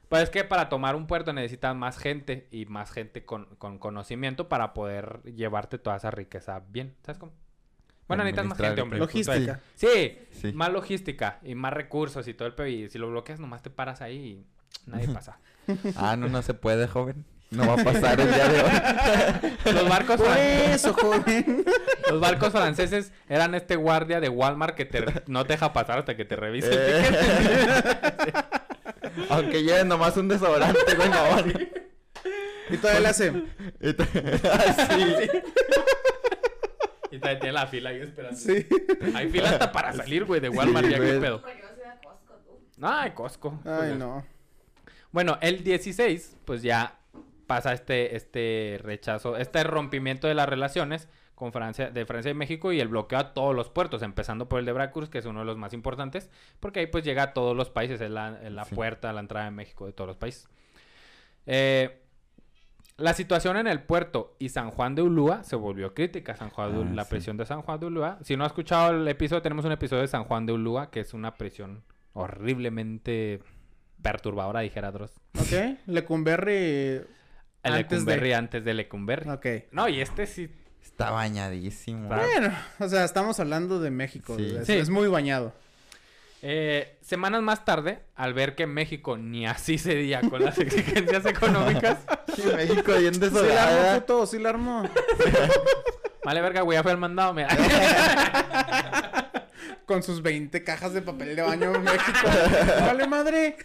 Pues es que para tomar un puerto necesitas más gente y más gente con, con conocimiento para poder llevarte toda esa riqueza bien. ¿Sabes cómo? Bueno, necesitas más gente, hombre. Logística. Sí, Sí. más logística y más recursos y todo el pedo. Y si lo bloqueas, nomás te paras ahí y nadie pasa. Ah, no, no se puede, joven. No va a pasar el día de hoy. Los barcos, Por fran- eso, joven. los barcos franceses eran este guardia de Walmart que te, no te deja pasar hasta que te revise el Eh. ticket. Aunque lleven nomás un desodorante, güey, no. Y todavía le hace. Y te- Ah, sí. Y tiene la fila ahí esperando. Sí. Hay fila hasta para salir, güey, de Walmart. Sí, ya qué pedo. Porque no se da Costco, tú. Ay, Costco. Ay, no. Bueno, el 16, pues ya pasa este, este rechazo, este rompimiento de las relaciones con Francia, de Francia y México y el bloqueo a todos los puertos, empezando por el de Veracruz, que es uno de los más importantes, porque ahí pues llega a todos los países, es la, es la Sí. puerta a la entrada de México de todos los países. Eh, la situación en el puerto y San Juan de Ulúa se volvió crítica. San Juan de Ah, la sí. prisión de San Juan de Ulúa. Si no has escuchado el episodio, tenemos un episodio de San Juan de Ulúa, que es una prisión horriblemente perturbadora, dijera Dross. Ok. Lecumberri. El Antes Lecumberri de- antes de Lecumberri. Ok. No, y este sí. Está bañadísimo. Bueno, o sea, estamos hablando de México. Sí. Es, Sí. es muy bañado. Eh, semanas más tarde, al ver que México ni así cedía con las exigencias económicas, Sí, México bien Sí la armó, desolada. puto, sí la armó. vale verga, güey, ya fue el mandado. mira. Con sus 20 cajas de papel de baño en México. vale madre.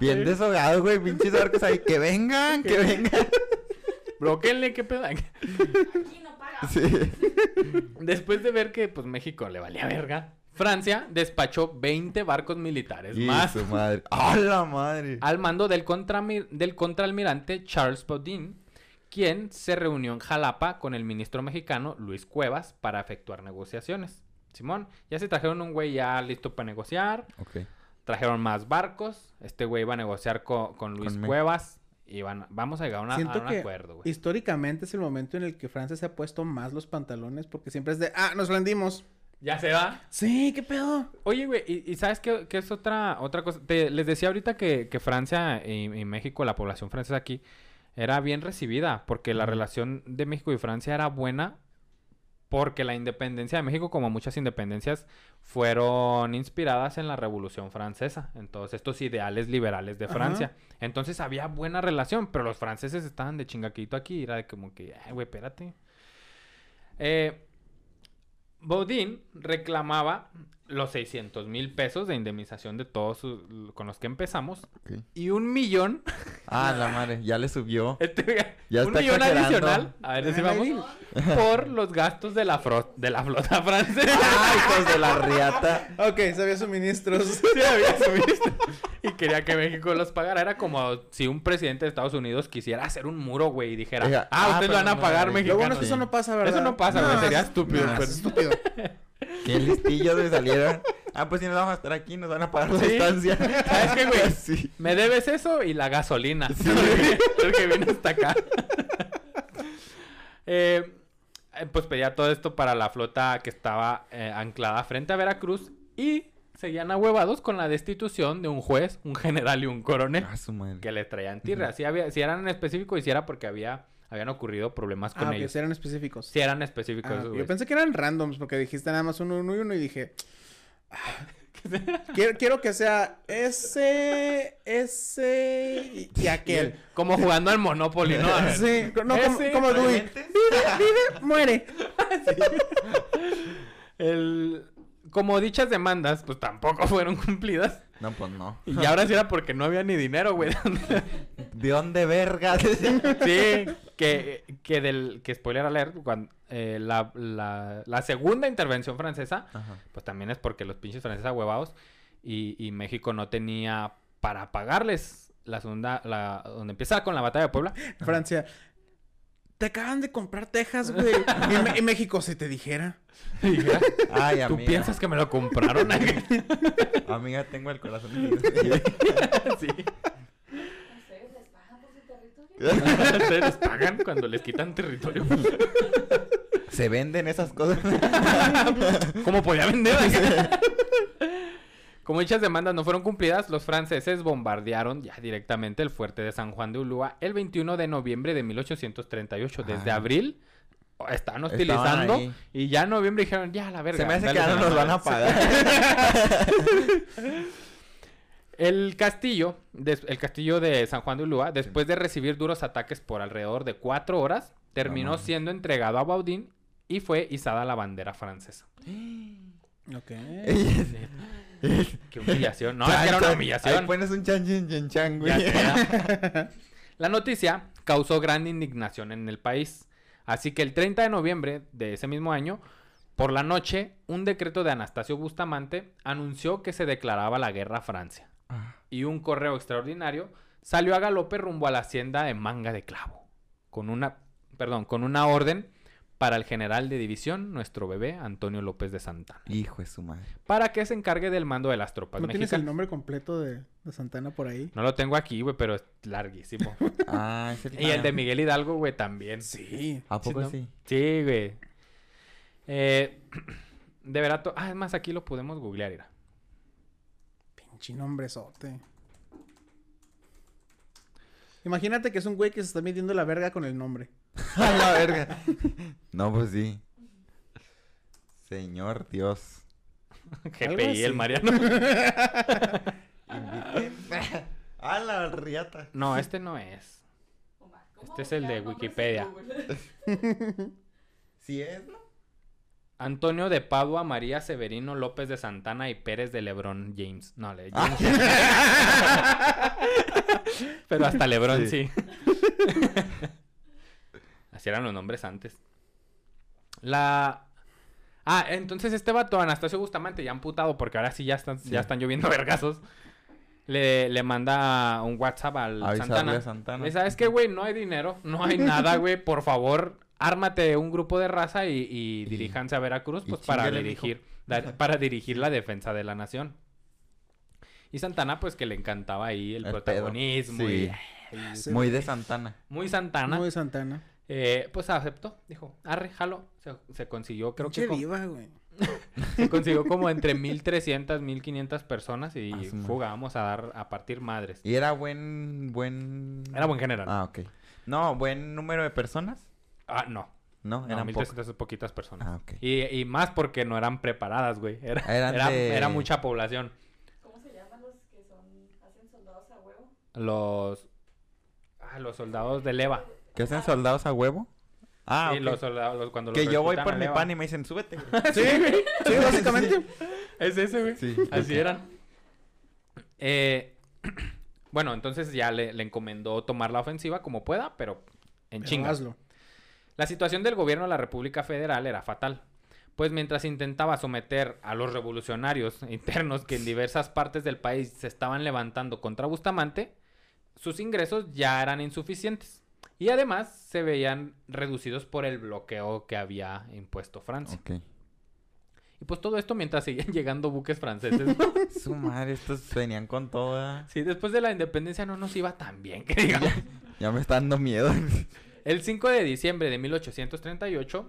Bien deshogado, güey. Pinches barcos ahí. Que vengan, que vengan. Bloqueenle, qué pedo. Aquí no paga. Sí. Después de ver que pues México le valía verga, Francia despachó 20 barcos militares Y más su madre. ¡A la madre! al mando del, del contraalmirante Charles Baudin, quien se reunió en Jalapa con el ministro mexicano Luis Cuevas para efectuar negociaciones. Simón, ya se trajeron un güey ya listo para negociar, Ok. trajeron más barcos, este güey iba a negociar co- con, Luis Con Cuevas y van, vamos a llegar a, una- a Siento un que acuerdo, güey. históricamente es el momento en el que Francia se ha puesto más los pantalones porque siempre es de, ah, nos rendimos. Ya se va. Sí, qué pedo. Oye, güey, ¿y, y sabes qué, qué es otra, otra cosa? Te- les decía ahorita que, que Francia y, y México, la población francesa aquí, era bien recibida, porque la relación de México y Francia era buena, porque la independencia de México, como muchas independencias, fueron inspiradas en la Revolución Francesa, en todos estos ideales liberales de Ajá. Francia. Entonces había buena relación, pero los franceses estaban de chingaquito aquí, era de como que, ay, güey, espérate. Eh, Baudin reclamaba los 600 mil pesos de indemnización de todos sus- con los que empezamos Ok. y un millón, Ah, la madre. Ya le subió. este, Ya un está millón exagerando. adicional, a ver si vamos, por los gastos de la, fro- de la flota francesa. ¡Ah, hijos de la riata! Ok, se había suministros. Sí, había suministro. Y quería que México los pagara. Era como si un presidente de Estados Unidos quisiera hacer un muro, güey, y dijera, ah, ah, ustedes pero van a no, pagar no, Lo bueno es que eso no pasa, ¿verdad? Eso no pasa, güey, sería es- estúpido, no, pues. es estúpido. Qué listillos me salieron. Ah, pues si nos vamos a estar aquí, nos van a pagar la Sí. estancia. ¿Sabes qué, güey? Sí. Me debes eso y la gasolina. El que viene hasta acá. Eh, pues pedía todo esto para la flota que estaba eh, anclada frente a Veracruz y seguían ahuevados con la destitución de un juez, un general y un coronel Ah, su madre. que le traían tierra. Si, había, si eran en específico, y si era porque había, habían ocurrido problemas con Ah, ellos. sí eran específicos. Si eran específicos. Ah, esos yo pensé que eran randoms porque dijiste nada más uno, uno y uno y dije... ah, quiero, quiero que sea ese, ese y, aquel. Como jugando al Monopoly, ¿no? Sí, no, como, Ese, como Dewey. Vive, vive, muere. El... Como dichas demandas, pues tampoco fueron cumplidas. No, pues no. Y ahora sí era porque no había ni dinero, güey. ¿De dónde verga? sí, que, que del... Que spoiler alert, cuando, eh, la, la, la segunda intervención francesa, Ajá. pues también es porque los pinches franceses huevados y, y México no tenía para pagarles la segunda, la, donde empieza con la batalla de Puebla. Francia. Te acaban de comprar Texas, güey. y México, si te dijera. Y dije, "Ah, Ay, ¿Tú amiga. piensas que me lo compraron? Amiga, tengo el corazón. sí. ¿Ustedes les pagan por su territorio? Ustedes les pagan cuando les quitan territorio. Se venden esas cosas. ¿Cómo podía vender? Como dichas demandas no fueron cumplidas, los franceses bombardearon ya directamente el fuerte de San Juan de Ulúa el 21 de noviembre de 1838. Desde abril oh, estaban hostilizando y ya en noviembre dijeron, ya, la verga. Se me hace que ya no nos van a madre". pagar. El castillo, des- el castillo de San Juan de Ulúa, después de recibir duros ataques por alrededor de cuatro horas, terminó siendo entregado a Baudin y fue izada la bandera francesa. Ok. Qué humillación. No, es que era una Ahí humillación. pones un chan chan chan güey. La noticia causó gran indignación en el país. Así que el 30 de noviembre de ese mismo año, por la noche, un decreto de Anastasio Bustamante anunció que se declaraba la guerra a Francia. Ah, Y un correo extraordinario salió a galope rumbo a la hacienda de Manga de Clavo. Con una, perdón, con una orden para el general de división, nuestro bebé Antonio López de Santana, Hijo de su madre. para que se encargue del mando de las tropas ¿No tienes el nombre completo de, de Santana por ahí? No lo tengo aquí, güey, pero es larguísimo. Ah, es el y el de Miguel Hidalgo, güey, también. Sí. ¿A poco ¿no? sí? Sí, güey. Eh, de verato. Ah, es más, aquí lo podemos googlear, mira. Pinche nombrezote. Imagínate que es un güey que se está midiendo la verga con el nombre. A la verga. No, pues sí. Señor Dios. GPI, el. Mariano. A la riata. No, este no es. ¿Cómo Este es el de Wikipedia. Sí es, ¿no? Antonio de Padua, María Severino, López de Santana y Pérez de Lebrón James. No, le Ah. James. Pero hasta Lebrón sí. Así eran los nombres antes. La. Ah, entonces este vato, Anastasio Bustamante, ya amputado, porque ahora sí ya están, Sí. ya están lloviendo vergazos. Le, le manda un WhatsApp al Avisarle Santana. a Santana. Le ¿sabes qué, güey? No hay dinero, no hay nada, güey. Por favor, ármate un grupo de raza y, y diríjanse a Veracruz, pues para dirigir, da- para dirigir la defensa de la nación. Y Santana, pues que le encantaba ahí el, protagonismo Sí. y, Sí. Muy de Santana. muy Santana. Muy Santana. Eh, pues aceptó, dijo, arre, jalo. Se, se consiguió, creo que Pinche co- diva, güey. se consiguió como entre 1300, 1500 personas y A su madre. fuga, vamos a dar a partir madres. Y era buen, buen... Era buen general. Ah, ok. No, buen número de personas. Ah, no. No, No, eran pocos. 1300 es poquitas personas. Ah, ok. Y, y más porque no eran preparadas, güey. Era, Eran era, de- era mucha población. ¿Cómo se llaman los que son, hacen soldados a huevo? Los. Ah, los soldados de leva. ¿Qué hacen soldados a huevo? Ah, sí, ok. los soldados. los- cuando los Que yo voy por mi pan y me dicen, súbete. güey". Sí, sí, básicamente. Es ese, güey. Sí, Así ok. eran. Eh, bueno, entonces ya le, le encomendó tomar la ofensiva como pueda, pero en Pero chinga. hazlo. La situación del gobierno de la República Federal era fatal, pues mientras intentaba someter a los revolucionarios internos que en diversas partes del país se estaban levantando contra Bustamante, sus ingresos ya eran insuficientes y además se veían reducidos por el bloqueo que había impuesto Francia. Y pues todo esto mientras seguían llegando buques franceses. Su madre, estos venían con toda. sí, después de la independencia no nos iba tan bien, que digamos. Ya me está dando miedo. El 5 de diciembre de 1838,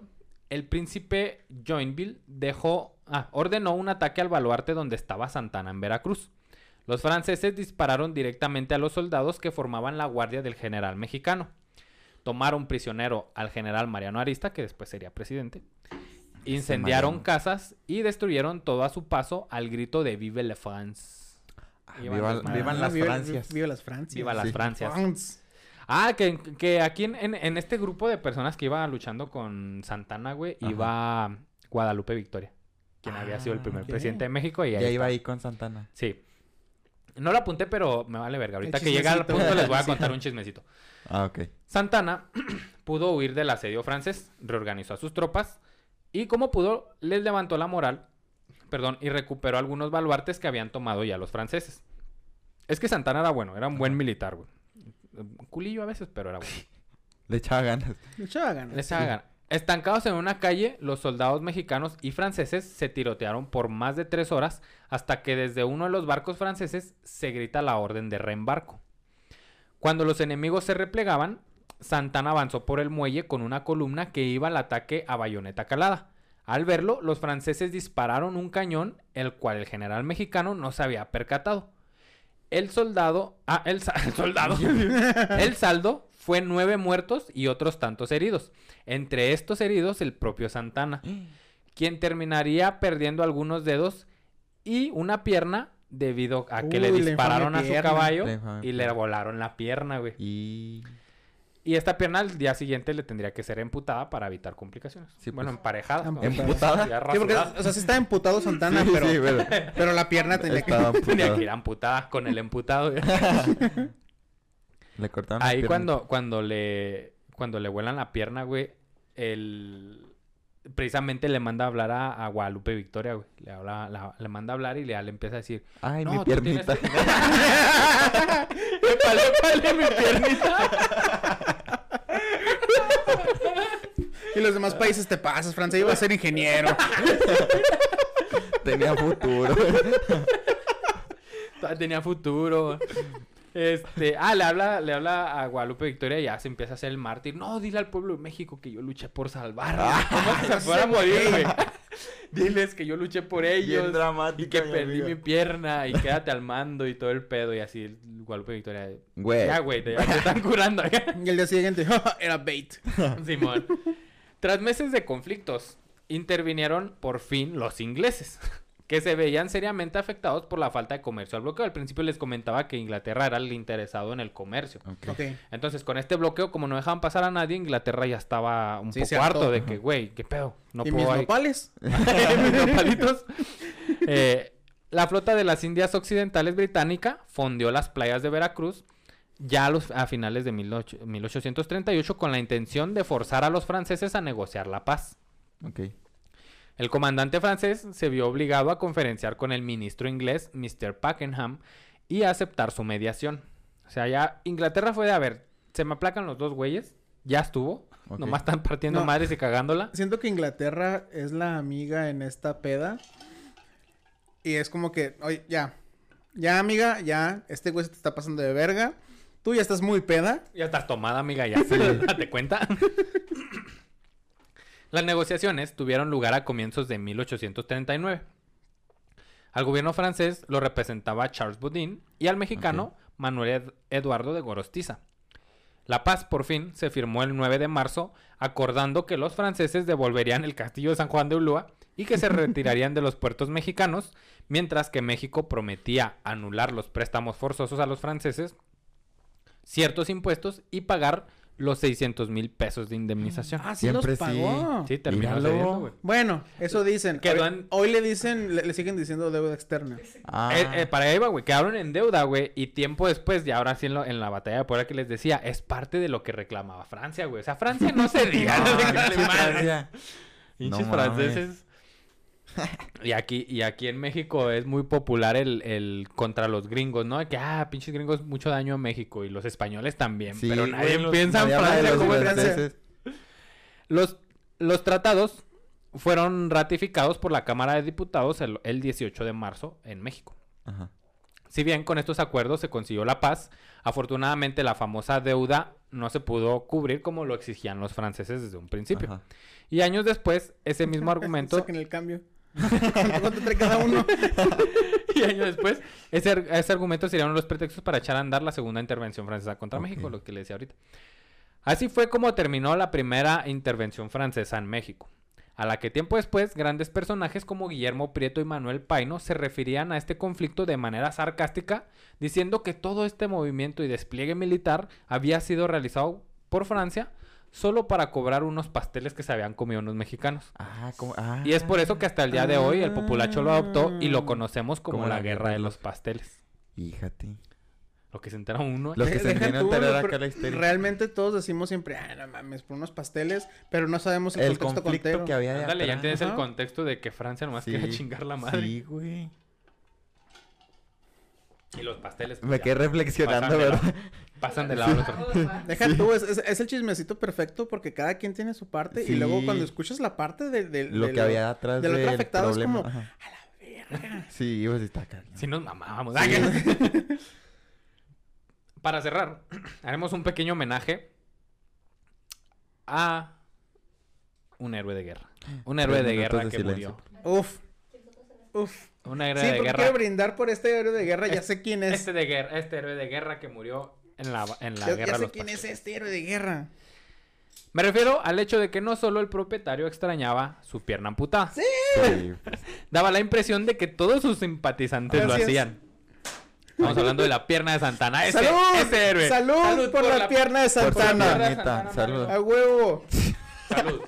el príncipe Joinville dejó, ah, ordenó un ataque al baluarte donde estaba Santana en Veracruz. Los franceses dispararon directamente a los soldados que formaban la guardia del general mexicano. Tomaron prisionero al general Mariano Arista, que después sería presidente. Incendiaron Mariano. casas y destruyeron todo a su paso al grito de Vive la France. Iban Viva- vivan las viva, Francias. Viva las Francias. Viva las Sí. Francias. France. Ah, que, que aquí en, en- en este grupo de personas que iba luchando con Santana, güey, Ajá. iba Guadalupe Victoria, quien había sido el Ah, primer presidente de México y ahí Ya iba ahí con Santana. Sí. No lo apunté, pero me vale verga. Ahorita que llega al punto les voy a contar un chismecito. Ah, ok. Santana pudo huir del asedio francés, reorganizó a sus tropas y como pudo les levantó la moral, perdón, y recuperó algunos baluartes que habían tomado ya los franceses. Es que Santana era bueno, era un buen militar, güey. Un culillo a veces, pero era bueno. Le echaba ganas. Le echaba ganas. Les hagan. Estancados en una calle, los soldados mexicanos y franceses se tirotearon por más de tres horas hasta que desde uno de los barcos franceses se grita la orden de reembarco. Cuando los enemigos se replegaban, Santana avanzó por el muelle con una columna que iba al ataque a bayoneta calada. Al verlo, los franceses dispararon un cañón, el cual el general mexicano no se había percatado. El soldado, ah, el, soldado, el saldo fue nueve muertos y otros tantos heridos. Entre estos heridos, el propio Santana, quien terminaría perdiendo algunos dedos y una pierna debido a que le Uy, dispararon a su pierna. caballo y le volaron la pierna, güey. Y... Y esta pierna al día siguiente le tendría que ser emputada para evitar complicaciones. Sí, bueno, pues. emparejada. ¿Emputada? Sí, porque, o sea, sí está emputado Santana, Sí, pero, sí, pero... pero la pierna tenía que... Tenía que ir amputada con el emputado. Le cortaron Ahí cuando, cuando le cuando le vuelan la pierna, güey, el precisamente le manda a hablar a, a Guadalupe Victoria, güey. Le habla, la- le manda a hablar y le, le empieza a decir, Ay, "No, mi piernita. tienes- épale, épale, mi piernita. Y los demás países te pasas, Francia iba a ser ingeniero. Tenía futuro. Tenía futuro. Este, ah, le habla, le habla a Guadalupe Victoria y ya se empieza a hacer el mártir. No, dile al pueblo de México que yo luché por salvarlo. Como si se fuera a morir, güey. Diles que yo luché por ellos. Bien dramática, Y que mi perdí amiga. mi pierna y quédate al mando y todo el pedo y así Guadalupe Victoria. Güey. Ya, güey, te, te están curando. Y el día siguiente, era bait. Simón. Tras meses de conflictos, intervinieron por fin los ingleses, que se veían seriamente afectados por la falta de comercio al bloqueo. Al principio les comentaba que Inglaterra era el interesado en el comercio. Entonces, con este bloqueo, como no dejaban pasar a nadie, Inglaterra ya estaba un Sí, poco harto de que, güey, ¿qué pedo? No ¿Y mis puedo ahí- nopales? mis nopalitos. Eh, la flota de las Indias Occidentales británica fondeó las playas de Veracruz ya a, los- a finales de 18- 1838 con la intención de forzar a los franceses a negociar la paz. Ok. El comandante francés se vio obligado a conferenciar con el ministro inglés, Mr. Pakenham, y a aceptar su mediación. O sea, ya Inglaterra fue de, a ver, se me aplacan los dos güeyes, ya estuvo, nomás están partiendo No. madres y cagándola. Siento que Inglaterra es la amiga en esta peda. Y es como que, oye, ya. Ya, amiga, ya. Este güey se te está pasando de verga. Tú ya estás muy peda. Ya estás tomada, amiga, ya. Date cuenta. Las negociaciones tuvieron lugar a comienzos de 1839. Al gobierno francés lo representaba Charles Baudin y al mexicano Manuel Ed- Eduardo de Gorostiza. La paz por fin se firmó el 9 de marzo, acordando que los franceses devolverían el castillo de San Juan de Ulúa y que se retirarían de los puertos mexicanos, mientras que México prometía anular los préstamos forzosos a los franceses, ciertos impuestos y pagar los 600 mil pesos de indemnización. Ah, sí Siempre los pagó. Sí, terminó Míralo. cediendo, güey. Bueno, eso dicen. Hoy, en- hoy le dicen, le, le siguen diciendo deuda externa. Ah. Eh, eh, para ahí va, güey. Quedaron en deuda, güey. Y tiempo después, y ahora sí en, lo- en la batalla de Puebla que les decía, es parte de lo que reclamaba Francia, güey. O sea, Francia no se diga. No, no. Francia. No mames. franceses. Y aquí, y aquí en México es muy popular el, el contra los gringos, ¿no? Que, ah, pinches gringos, mucho daño a México. Y los españoles también. Sí, pero nadie los- piensa en Francia los como Francia. Los, los tratados fueron ratificados por la Cámara de Diputados el, el 18 de marzo en México. Ajá. Si bien con estos acuerdos se consiguió la paz, afortunadamente la famosa deuda no se pudo cubrir como lo exigían los franceses desde un principio. Ajá. Y años después, ese mismo argumento, Saquen el cambio. ¿Cuánto, trae cada uno? y años después, ese, ar- ese argumento serían los pretextos para echar a andar la segunda intervención francesa contra. México, lo que le decía ahorita. Así fue como terminó la primera intervención francesa en México, a la que tiempo después grandes personajes como Guillermo Prieto y Manuel Paino se referían a este conflicto de manera sarcástica, diciendo que todo este movimiento y despliegue militar había sido realizado por Francia solo para cobrar unos pasteles que se habían comido unos mexicanos. Ah, como... ah. Y es por eso que hasta el día de hoy el populacho lo adoptó y lo conocemos como, Como la, la guerra de los pasteles. Fíjate. Lo que se entera uno. Los que De- se pero acá la historia. Realmente todos decimos siempre, ah, no mames, por unos pasteles, pero no sabemos el, El contexto conflicto contero. que había de Ándale, ya atrás. entiendes el Ajá. contexto de que Francia nomás Sí, quería chingar la madre. Sí, güey. Y los pasteles. pues, Me ya, quedé reflexionando, pasan de ¿verdad? lado- Pasan de lado al otro. Deja tú, es, es- es el chismecito perfecto porque cada quien tiene su parte y luego Sí. cuando escuchas la parte de, de- Lo de que había atrás del otro afectado es problema. como, ajá. a la verga. Sí, pues está cañón. Si nos mamábamos. Para cerrar, haremos un pequeño homenaje a un héroe de guerra. Un héroe de guerra de que silencio. murió. Uf. Uf. Un héroe Sí, de porque guerra. quiero brindar por este héroe de guerra, ya Este- sé quién es. Este de guerra, este héroe de guerra que murió en la, en la ya, guerra ya de sé los quién es este héroe de guerra. Me refiero al hecho de que no solo el propietario extrañaba su pierna amputada. Sí, Daba la impresión de que todos sus simpatizantes lo hacían. Estamos hablando de la pierna de Santana. Ese, ¡Salud! ese héroe. ¡Salud, por, la, pierna de Por Santana! Santana, salud. ¡A huevo! Salud.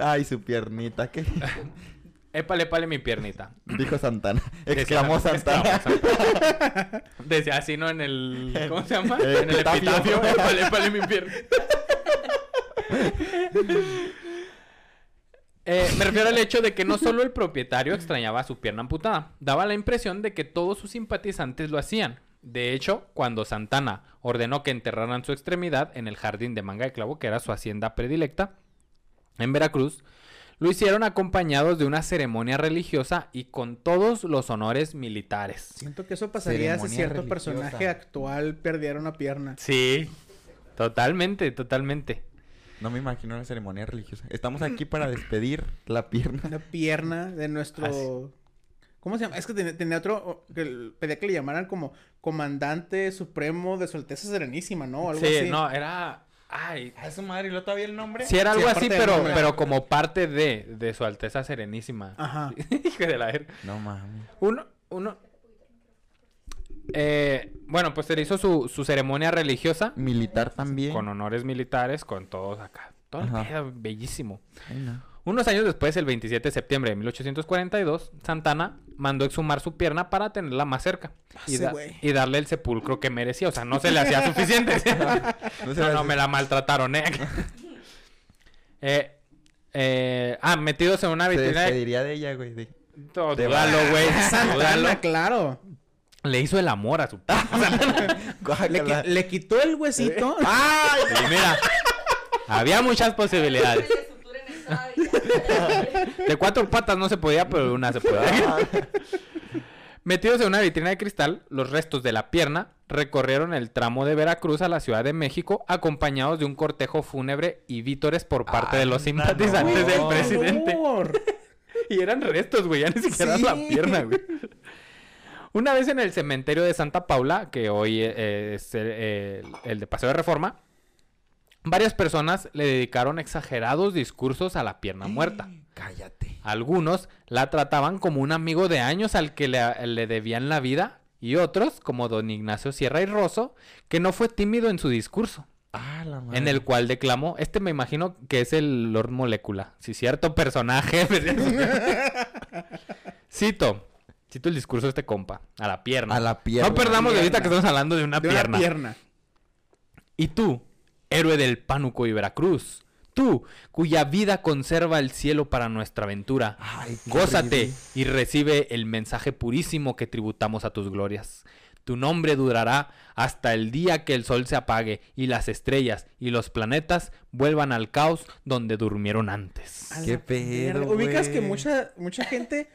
Ay, su piernita, ¿qué? Épale, épale mi piernita. Dijo Santana. Decía- Exclamó Santana. exclamó Santana. Decía así, ¿no? En el... ¿Cómo se llama? El en el epitafio. epitafio. Épale, épale mi piernita. Eh, me refiero al hecho de que no solo el propietario extrañaba su pierna amputada, daba la impresión de que todos sus simpatizantes lo hacían. De hecho, cuando Santana ordenó que enterraran su extremidad en el jardín de Manga de Clavo, que era su hacienda predilecta, en Veracruz, lo hicieron acompañados de una ceremonia religiosa y con todos los honores militares. Siento que eso pasaría si cierto religiosa. personaje actual perdiera una pierna. Sí, totalmente, totalmente. No me imagino una ceremonia religiosa. Estamos aquí para despedir la pierna. Una pierna de nuestro... Así. ¿Cómo se llama? Es que tenía, tenía otro... Que pedía que le llamaran como comandante supremo de su Alteza Serenísima, ¿no? Algo sí, así. no, era... Ay, ¿A su madre? ¿Y lo todavía el nombre? sí era algo así, pero, nombre. pero como parte de, de su Alteza Serenísima. Ajá. Hijo de la verga. No mames. Uno, uno... Eh, bueno, pues se le hizo su, su ceremonia religiosa Militar también. con honores militares, con todos acá. Todo el Ajá. bellísimo. Ay, no. Unos años después, el 27 de septiembre de 1842, Santana mandó exhumar su pierna para tenerla más cerca y, Ese da- güey. y darle el sepulcro que merecía. O sea, no se le hacía suficiente. No se no, me no, hace- me la maltrataron, ¿eh? eh, eh, ah, metidos en una Se vitrina. de- despediría de ella, güey. de- Todo, de- dúdalo, güey. Santana, claro. Le hizo el amor a su. Le, le quitó el huesito. ¡Ay! Y mira, había muchas posibilidades. Le suturen esa y ya. De cuatro patas no se podía, pero de una se podía. Metidos en una vitrina de cristal, los restos de la pierna recorrieron el tramo de Veracruz a la Ciudad de México acompañados de un cortejo fúnebre y vítores por parte de los simpatizantes no. del presidente. Y eran restos, güey, ya ni siquiera era la pierna, güey. Una vez en el cementerio de Santa Paula, que hoy eh, es el, el- el de Paseo de Reforma, varias personas le dedicaron exagerados discursos a la pierna muerta. Cállate. Algunos la trataban como un amigo de años al que le, le debían la vida y otros, como don Ignacio Sierra y Rosso, que no fue tímido en su discurso, Ah, la madre. en el cual declamó, este me imagino que es el Lord Molécula, si cierto personaje. Cito, cito el discurso de este compa, a la pierna. A la pierna. No perdamos de vista que estamos hablando de una De pierna. una pierna. Y tú, héroe del Pánuco y Veracruz, tú, cuya vida conserva el cielo para nuestra aventura, Ay, gózate horrible. y recibe el mensaje purísimo que tributamos a tus glorias. Tu nombre durará hasta el día que el sol se apague y las estrellas y los planetas vuelvan al caos donde durmieron antes. Qué pedo. Ubicas que mucha, mucha gente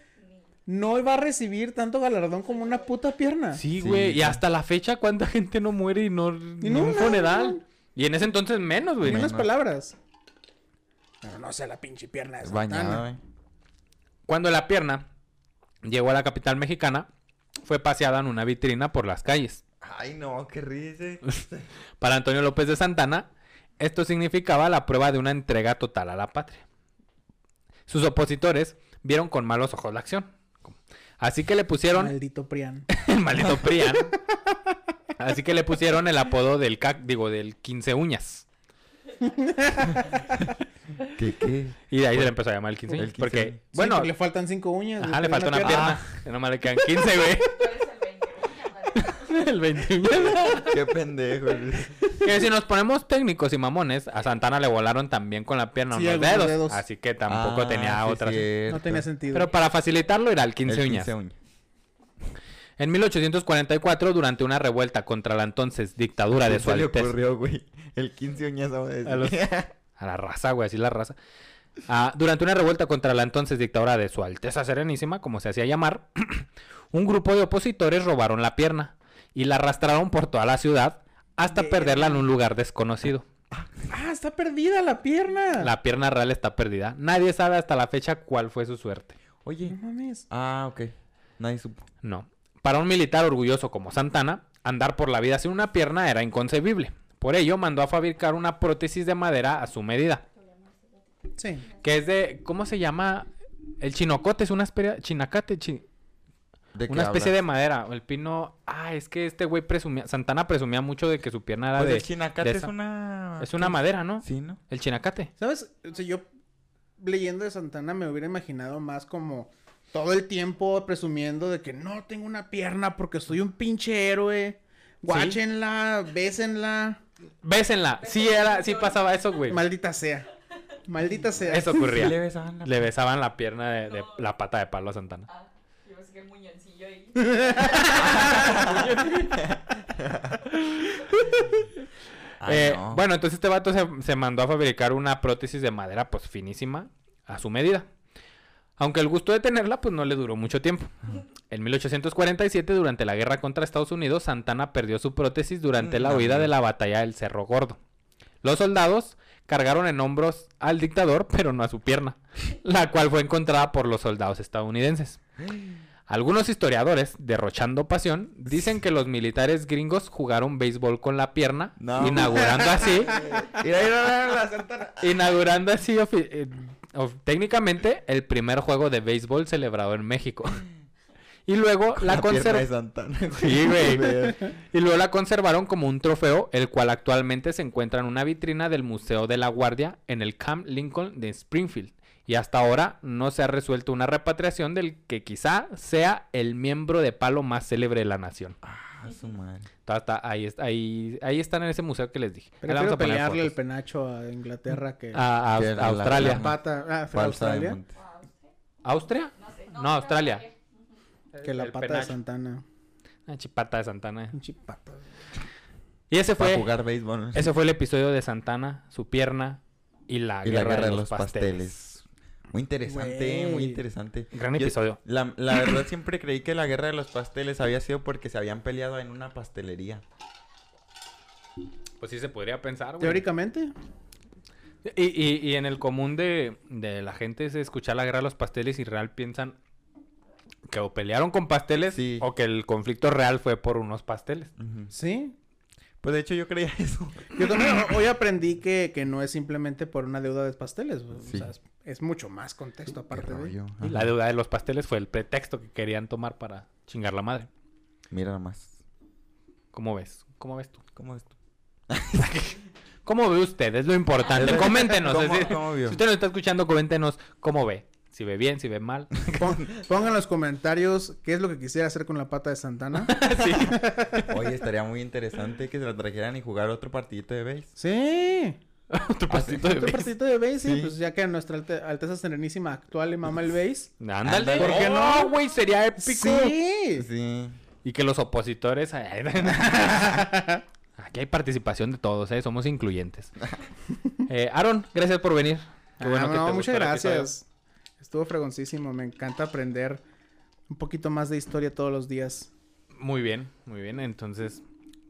no va a recibir tanto galardón como una puta pierna. Sí, Sí, güey. y hasta la fecha, ¿cuánta gente no muere y no, ni no, un no, funeral? Y en ese entonces menos, güey. No. palabras. Pero no sé la pinche pierna de Santana. Bañada, güey. Cuando la pierna llegó a la capital mexicana, fue paseada en una vitrina por las calles. Ay, no, qué risa. Para Antonio López de Santana, esto significaba la prueba de una entrega total a la patria. Sus opositores vieron con malos ojos la acción. Así que le pusieron Maldito Prián. el maldito Prian. Así que le pusieron el apodo del cac, digo, del 15 uñas. ¿Qué, qué? Y de ahí se le empezó a llamar el 15 El uñas. 15 Porque. Sí, bueno, porque le faltan cinco uñas. ajá, le falta una pierna. Que nomás le quedan 15, güey. El 20 uñas, el 20 uñas. Qué pendejo. güey. Que si nos ponemos técnicos y mamones, a Santana le volaron también con la pierna Sí, unos dedos, dedos. Así que tampoco Ah, tenía sí, otras. cierto. No tenía sentido. Pero para facilitarlo era el 15 El uñas. 15 uñas. En 1844, durante una revuelta contra la entonces dictadura de ¿Qué su se le alteza... ocurrió, güey? El quinceañero de A los- A la raza, güey, así la raza. Ah, durante una revuelta contra la entonces dictadura de su Alteza Serenísima, como se hacía llamar, un grupo de opositores robaron la pierna y la arrastraron por toda la ciudad hasta perderla en un lugar desconocido. Ah, está perdida la pierna. La pierna real está perdida. Nadie sabe hasta la fecha cuál fue su suerte. Oye. No mames. Ah, ok. Nadie supo. No. Para un militar orgulloso como Santana, andar por la vida sin una pierna era inconcebible. Por ello, mandó a fabricar una prótesis de madera a su medida. Sí. Que es de. ¿Cómo se llama? El chinocote es una especie. Chinacate. chi- ¿De qué Una especie de madera. El pino. Ah, es que este güey presumía. Santana presumía mucho de que su pierna era Pues de. el chinacate de es una... Es una madera, ¿no? Sí, ¿no? El chinacate. ¿Sabes? O sea, yo leyendo de Santana me hubiera imaginado más como todo el tiempo presumiendo de que no tengo una pierna porque soy un pinche héroe. Guáchenla, bésenla. Bésenla. Sí, era, sí pasaba eso, güey. Maldita sea. Maldita sea. Eso Sí le ocurría. besaban la- Le besaban la pierna de, de- la pata de palo a Santana. Ah, yo pensé que el muñoncillo ahí. Ay, Eh, no. Bueno, entonces este vato se, se mandó a fabricar una prótesis de madera, pues finísima, a su medida. Aunque el gusto de tenerla, pues no le duró mucho tiempo. En 1847, durante la guerra contra Estados Unidos, Santana perdió su prótesis durante la Mm, huida amigo. de la batalla del Cerro Gordo. Los soldados cargaron en hombros al dictador, pero no a su pierna, la cual fue encontrada por los soldados estadounidenses. Algunos historiadores, derrochando pasión, dicen que los militares gringos jugaron béisbol con la pierna, No. inaugurando así la inaugurando así técnicamente el primer juego de béisbol celebrado en México. Y luego la, La pierna de conser- Santana. Sí, güey. y luego la conservaron como un trofeo, el cual actualmente se encuentra en una vitrina del Museo de la Guardia en el Camp Lincoln de Springfield. Y hasta ahora no se ha resuelto una repatriación del que quizá sea el miembro de palo más célebre de la nación. Ah, su madre. Está- está- ahí, está- ahí, ahí están en ese museo que les dije. Prefiero vamos a pelearle el penacho a Inglaterra que a, a- Que a la- Australia. la pata. Ah, fue de Australia. monte. ¿Austria? No sé. No, Australia. Que la El pata de. Santana. Ah, chipata de Santana. Pinche pata. Y ese Para fue, jugar béisbol. ese fue el episodio de Santana, su pierna y la, y guerra, la guerra de los pasteles. Muy interesante, muy interesante. Gran Yo- episodio. La, la verdad siempre creí que la guerra de los pasteles había sido porque se habían peleado en una pastelería. Pues sí se podría pensar, güey. Teóricamente. Y, y, y en el común de, de la gente es escuchar la guerra de los pasteles y real piensan que o pelearon con pasteles Sí. o que el conflicto real fue por unos pasteles. Sí. Pues de hecho yo creía eso. Yo también ho- hoy aprendí que, que no es simplemente por una deuda de pasteles. O Sí. sea, es, es mucho más contexto aparte de. Y la deuda de los pasteles fue el pretexto que querían tomar para chingar la madre. Mira nomás. ¿Cómo ves? ¿Cómo ves tú? ¿Cómo es tú? ¿Cómo ve usted? Es lo importante. Coméntenos. ¿Cómo- es decir, cómo vio? Si usted nos está escuchando, coméntenos cómo ve. Si ve bien, si ve mal. Pon- pongan en los comentarios qué es lo que quisiera hacer con la pata de Santana. sí. Oye, estaría muy interesante que se la trajeran y jugar otro partidito de base. Sí. Otro pasito de base. partidito de base, sí, pues ya que nuestra alte- Alteza Serenísima actual le mama el base. Ándale. ¿Por qué no, no? güey? Sería épico. Sí. Sí. Y que los opositores... Aquí hay participación de todos, ¿eh? Somos incluyentes. Eh, Aaron, gracias por venir. Qué bueno Ah, que no, te muchas gracias. Estuvo fregoncísimo. Me encanta aprender un poquito más de historia todos los días. Muy bien, muy bien. Entonces,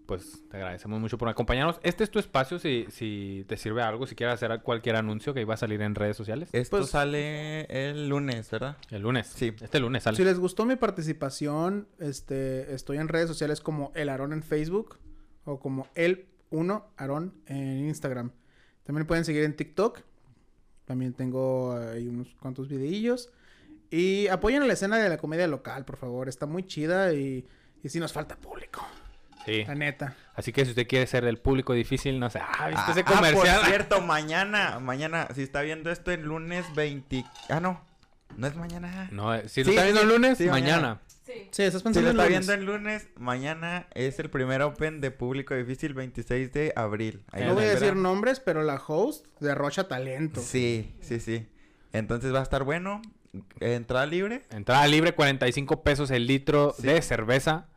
pues te agradecemos mucho por acompañarnos. Este es tu espacio si, si te sirve algo, si quieres hacer cualquier anuncio que iba a salir en redes sociales. Esto Pues- sale el lunes, ¿verdad? El lunes. Sí. Este lunes sale. Si les gustó mi participación, este, estoy en redes sociales como El Aarón en Facebook o como El 1 Aarón en Instagram. También me pueden seguir en TikTok. También tengo ahí unos cuantos videillos. Y apoyen a la escena de la comedia local, por favor. Está muy chida y, y sí nos falta público. Sí. La neta. Así que si usted quiere ser del público difícil, no sé. Ah, ¿viste Ah, ese ah, comercial? por cierto, mañana, mañana, si está viendo esto el lunes 20... Ah, no. No es mañana. No, eh, si lo Sí, está viendo el lunes, sí, mañana. mañana. Sí. Sí, estás Si pensando lo en está lunes. viendo el lunes, mañana es el primer Open de público difícil 26 de abril. Ahí No voy a decir nombres, pero la host derrocha talento. Sí, sí, sí. Entonces va a estar bueno. Entrada libre Entrada libre, 45 pesos el litro Sí. de cerveza.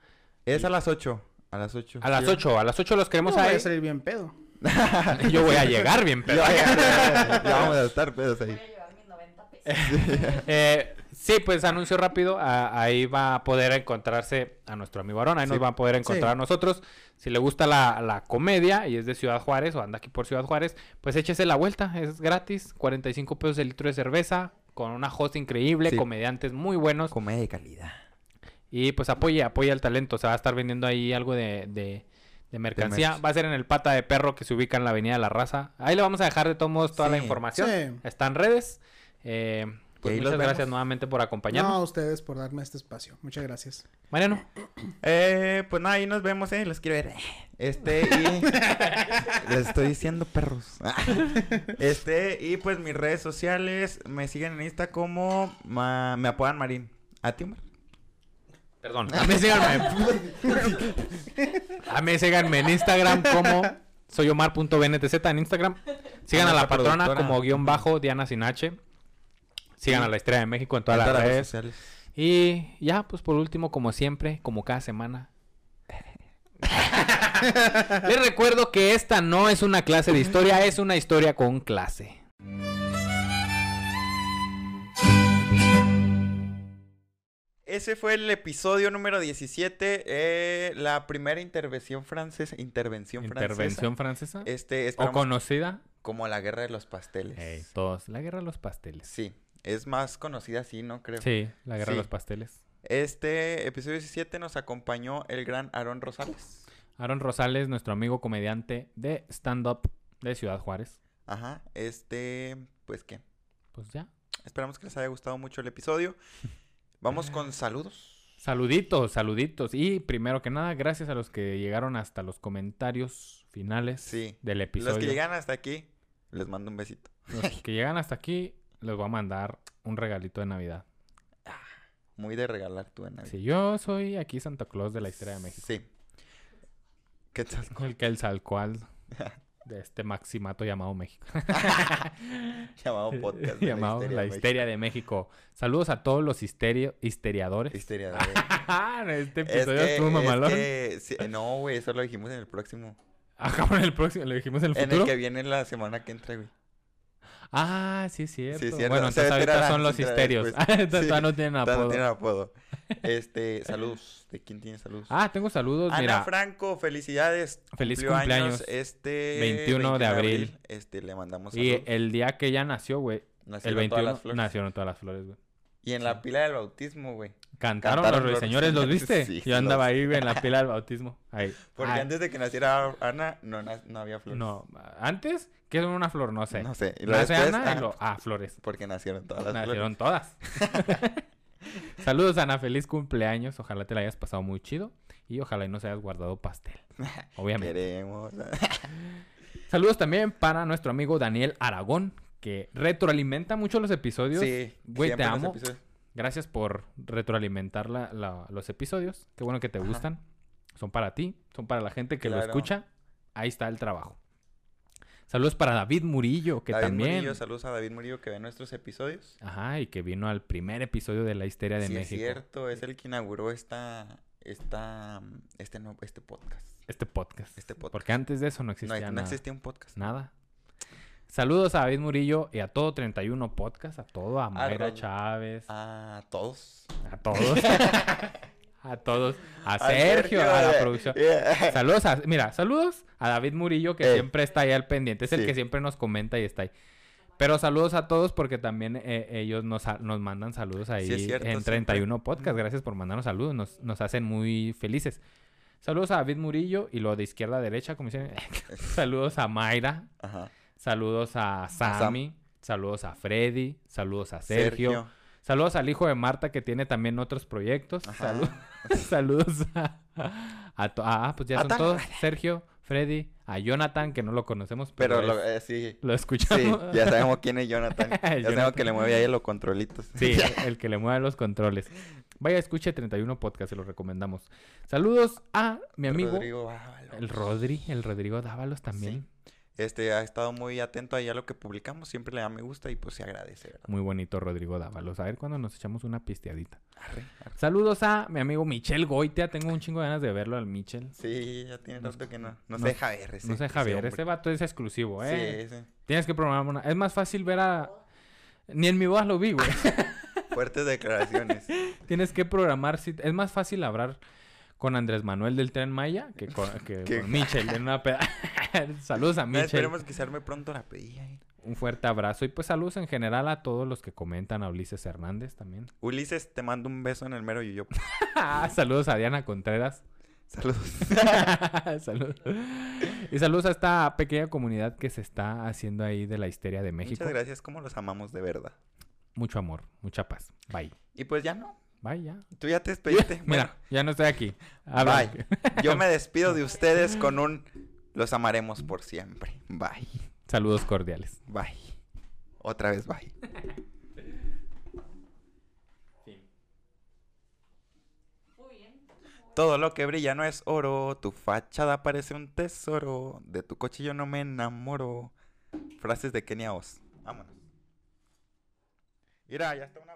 es a las 8. A las 8. A las 8, a las 8 los No queremos voy ahí. a salir bien pedo. Yo voy a llegar bien, pero... Ya, vamos a estar pedos Voy ahí. a llevar mis 90 pesos. Eh, sí, pues anuncio rápido. a- ahí va a poder encontrarse a nuestro amigo Aarón. Ahí Sí. nos va a poder encontrar Sí. a nosotros. Si le gusta la, la comedia y es de Ciudad Juárez o anda aquí por Ciudad Juárez, pues échese la vuelta. Es gratis. 45 pesos el litro de cerveza. Con una host increíble, Sí. comediantes muy buenos. Comedia de calidad. Y pues apoye, apoye al talento. Se va a estar vendiendo ahí algo de, de, de mercancía. Va a ser en el Pata de Perro que se ubica en la Avenida La Raza. Ahí le vamos a dejar de todos modos toda la información. Sí. Está en redes. Eh, pues muchas gracias vemos. nuevamente por No, acompañarnos. a ustedes por darme este espacio. Muchas gracias. Mariano. Eh, pues nada, ahí nos vemos, eh. Los quiero ver. Este, y. Les estoy diciendo perros. Este, y pues mis redes sociales me siguen en Insta como. ma- me apodan Marín. ¿A ti, Omar? Perdón. A mí síganme. a mí síganme en Instagram como soyomar.bntz en Instagram. Sigan A a la patrona productora. como guion bajo Diana Sinache. Sigan Sí. a la Estrella de México en todas En las todas redes. sociales. Y ya, pues por último, como siempre, como cada semana. Les recuerdo que esta no es una clase de historia, es una historia con clase. Ese fue el episodio número 17. eh, la primera intervención francesa. Intervención, Intervención francesa. francesa. Este, o conocida. como la guerra de los pasteles. Todos. La guerra de los pasteles. Sí, es más conocida así, ¿no? Creo. Sí, la guerra Sí. de los pasteles. Este episodio 17 nos acompañó el gran Aarón Rosales. Aaron Rosales, nuestro amigo comediante de stand-up de Ciudad Juárez. Ajá, este, pues qué. Pues ya. Esperamos que les haya gustado mucho el episodio. Vamos con saludos. Saluditos, saluditos. Y primero que nada, gracias a los que llegaron hasta los comentarios finales Sí. del episodio. Los que llegan hasta aquí, les mando un besito. Los que llegan hasta aquí, les voy a mandar un regalito de Navidad. Muy de regalar tú en Navidad. Sí, yo soy aquí Santa Claus de la historia de México. Sí. ¿Qué tal? El que el cual de este maximato llamado México. Llamado podcast. de llamado histeria La de Histeria de México. Saludos a todos los histerio, histeriadores. México. Histeria de este Es episodio que- estuvo mamalón. es que- sí, no, güey, eso lo dijimos en el próximo. Ah, cabrón, el próximo, lo dijimos en el En futuro. el que viene la semana que entra, güey. Ah, sí, es cierto. Sí, cierto. Bueno, entonces ahorita son los histerios. Todavía Sí, no tienen apodo. no tienen apodo. Este, saludos. ¿De quién tiene saludos? Ah, tengo saludos. Ana Mira, Franco, felicidades. Feliz Cumplió años cumpleaños. este 21 de abril. Este, le mandamos y saludos. el día que ella nació, güey, el Nacieron 21 todas las flores. nacieron todas las flores, güey. Y en la pila del bautismo, güey. Cantaron, Cantaron los los señores, ¿los viste? Sí, Yo andaba los- ahí güey, en la pila del bautismo. Ahí. Porque Ay, antes de que naciera Ana, no, no había flores. No, antes, ¿qué es una flor? No sé. No sé. Y luego Nace después, Ana y ah, lo- ah, flores. Porque nacieron todas las Nacieron todas. Saludos, Ana. Feliz cumpleaños. Ojalá te la hayas pasado muy chido. Y ojalá y no se hayas guardado pastel. Obviamente. Queremos. Saludos también para nuestro amigo Daniel Aragón, que retroalimenta mucho los episodios. Sí. Güey, te amo. Gracias por retroalimentar la- la- los episodios. Qué bueno que te Ajá. gustan. Son para ti, son para la gente que lo escucha. Ahí está el trabajo. Saludos para David Murillo, que David también. Murillo, saludos a David Murillo que ve nuestros episodios. Ajá, y que vino al primer episodio de la Histeria de sí, México. es cierto, es el que inauguró esta, esta, este, no, este podcast. Este podcast. Este podcast. Porque antes de eso no No, existía no nada. existía un podcast. Nada. Saludos a David Murillo y a todo 31 Podcast, a todo, a Mayra Chávez, A todos. a todos. a todos. A A Sergio, a la eh, producción. Saludos a, mira, saludos a David Murillo que siempre está ahí al pendiente, es el Sí. que siempre nos comenta y está ahí. Pero saludos a todos porque también eh, ellos nos, nos mandan saludos ahí Sí, cierto, en siempre. 31 Podcast. Gracias por mandarnos saludos, nos, nos hacen muy felices. Saludos a David Murillo y lo de izquierda a derecha, como dicen. saludos a Mayra, Ajá. saludos a Sam. Sammy, saludos a Freddy, saludos a Sergio, Sergio. Saludos al hijo de Marta que tiene también otros proyectos. Ajá. Salu- saludos a, a ah, pues ya son todos. Sergio, Freddy, a Jonathan, que no lo conocemos, pero, Pero lo, eh, sí. lo Sí, escuchamos. ya sabemos quién es Jonathan. Ya sabemos que le mueve ahí los controlitos. Sí, el que le mueve los controles. Vaya, escuche 31 podcast, se lo recomendamos. Saludos a mi amigo, Rodrigo Ábalos. el Rodri, el Rodrigo Dávalos también. Este, ha estado muy atento ahí a lo que publicamos. Siempre le da me gusta y pues se agradece, ¿verdad? Muy bonito Rodrigo Dávalos. A ver cuando nos echamos una pisteadita. Arre, arre. Saludos a mi amigo Michel Goitia. Tengo un chingo de ganas de verlo al Michel. Sí, ya tiene rato que no. No no- se deja ver ese. No sé, Javier, hombre. ese vato es exclusivo, ¿eh? Sí, sí. Tienes que programar una. Es más fácil ver a. Ni en mi voz lo vi, güey. Fuertes declaraciones. Tienes que programar. Es más fácil hablar con Andrés Manuel del Tren Maya que con, que con Michel en una peda. saludos a Michel. esperemos que se arme pronto la pedilla. eh. Un fuerte abrazo. Y pues saludos en general a todos los que comentan. A Ulises Hernández también. Ulises, te mando un beso en el mero yuyo. saludos a Diana Contreras. Saludos. saludos. Y saludos a esta pequeña comunidad que se está haciendo ahí de la histeria de México. Muchas gracias, como los amamos de verdad. Mucho amor, mucha paz. Bye. Y pues ya no. Bye ya. Tú ya te despediste. Mira, ya no estoy aquí. Habla. bye. Yo me despido de ustedes con un los amaremos por siempre. Bye. Saludos cordiales. Bye. Otra vez bye. Muy bien. Todo lo que brilla no es oro, tu fachada parece un tesoro, de tu cochillo no me enamoro. Frases de Kenia Oz. Vámonos. Mira, ya está una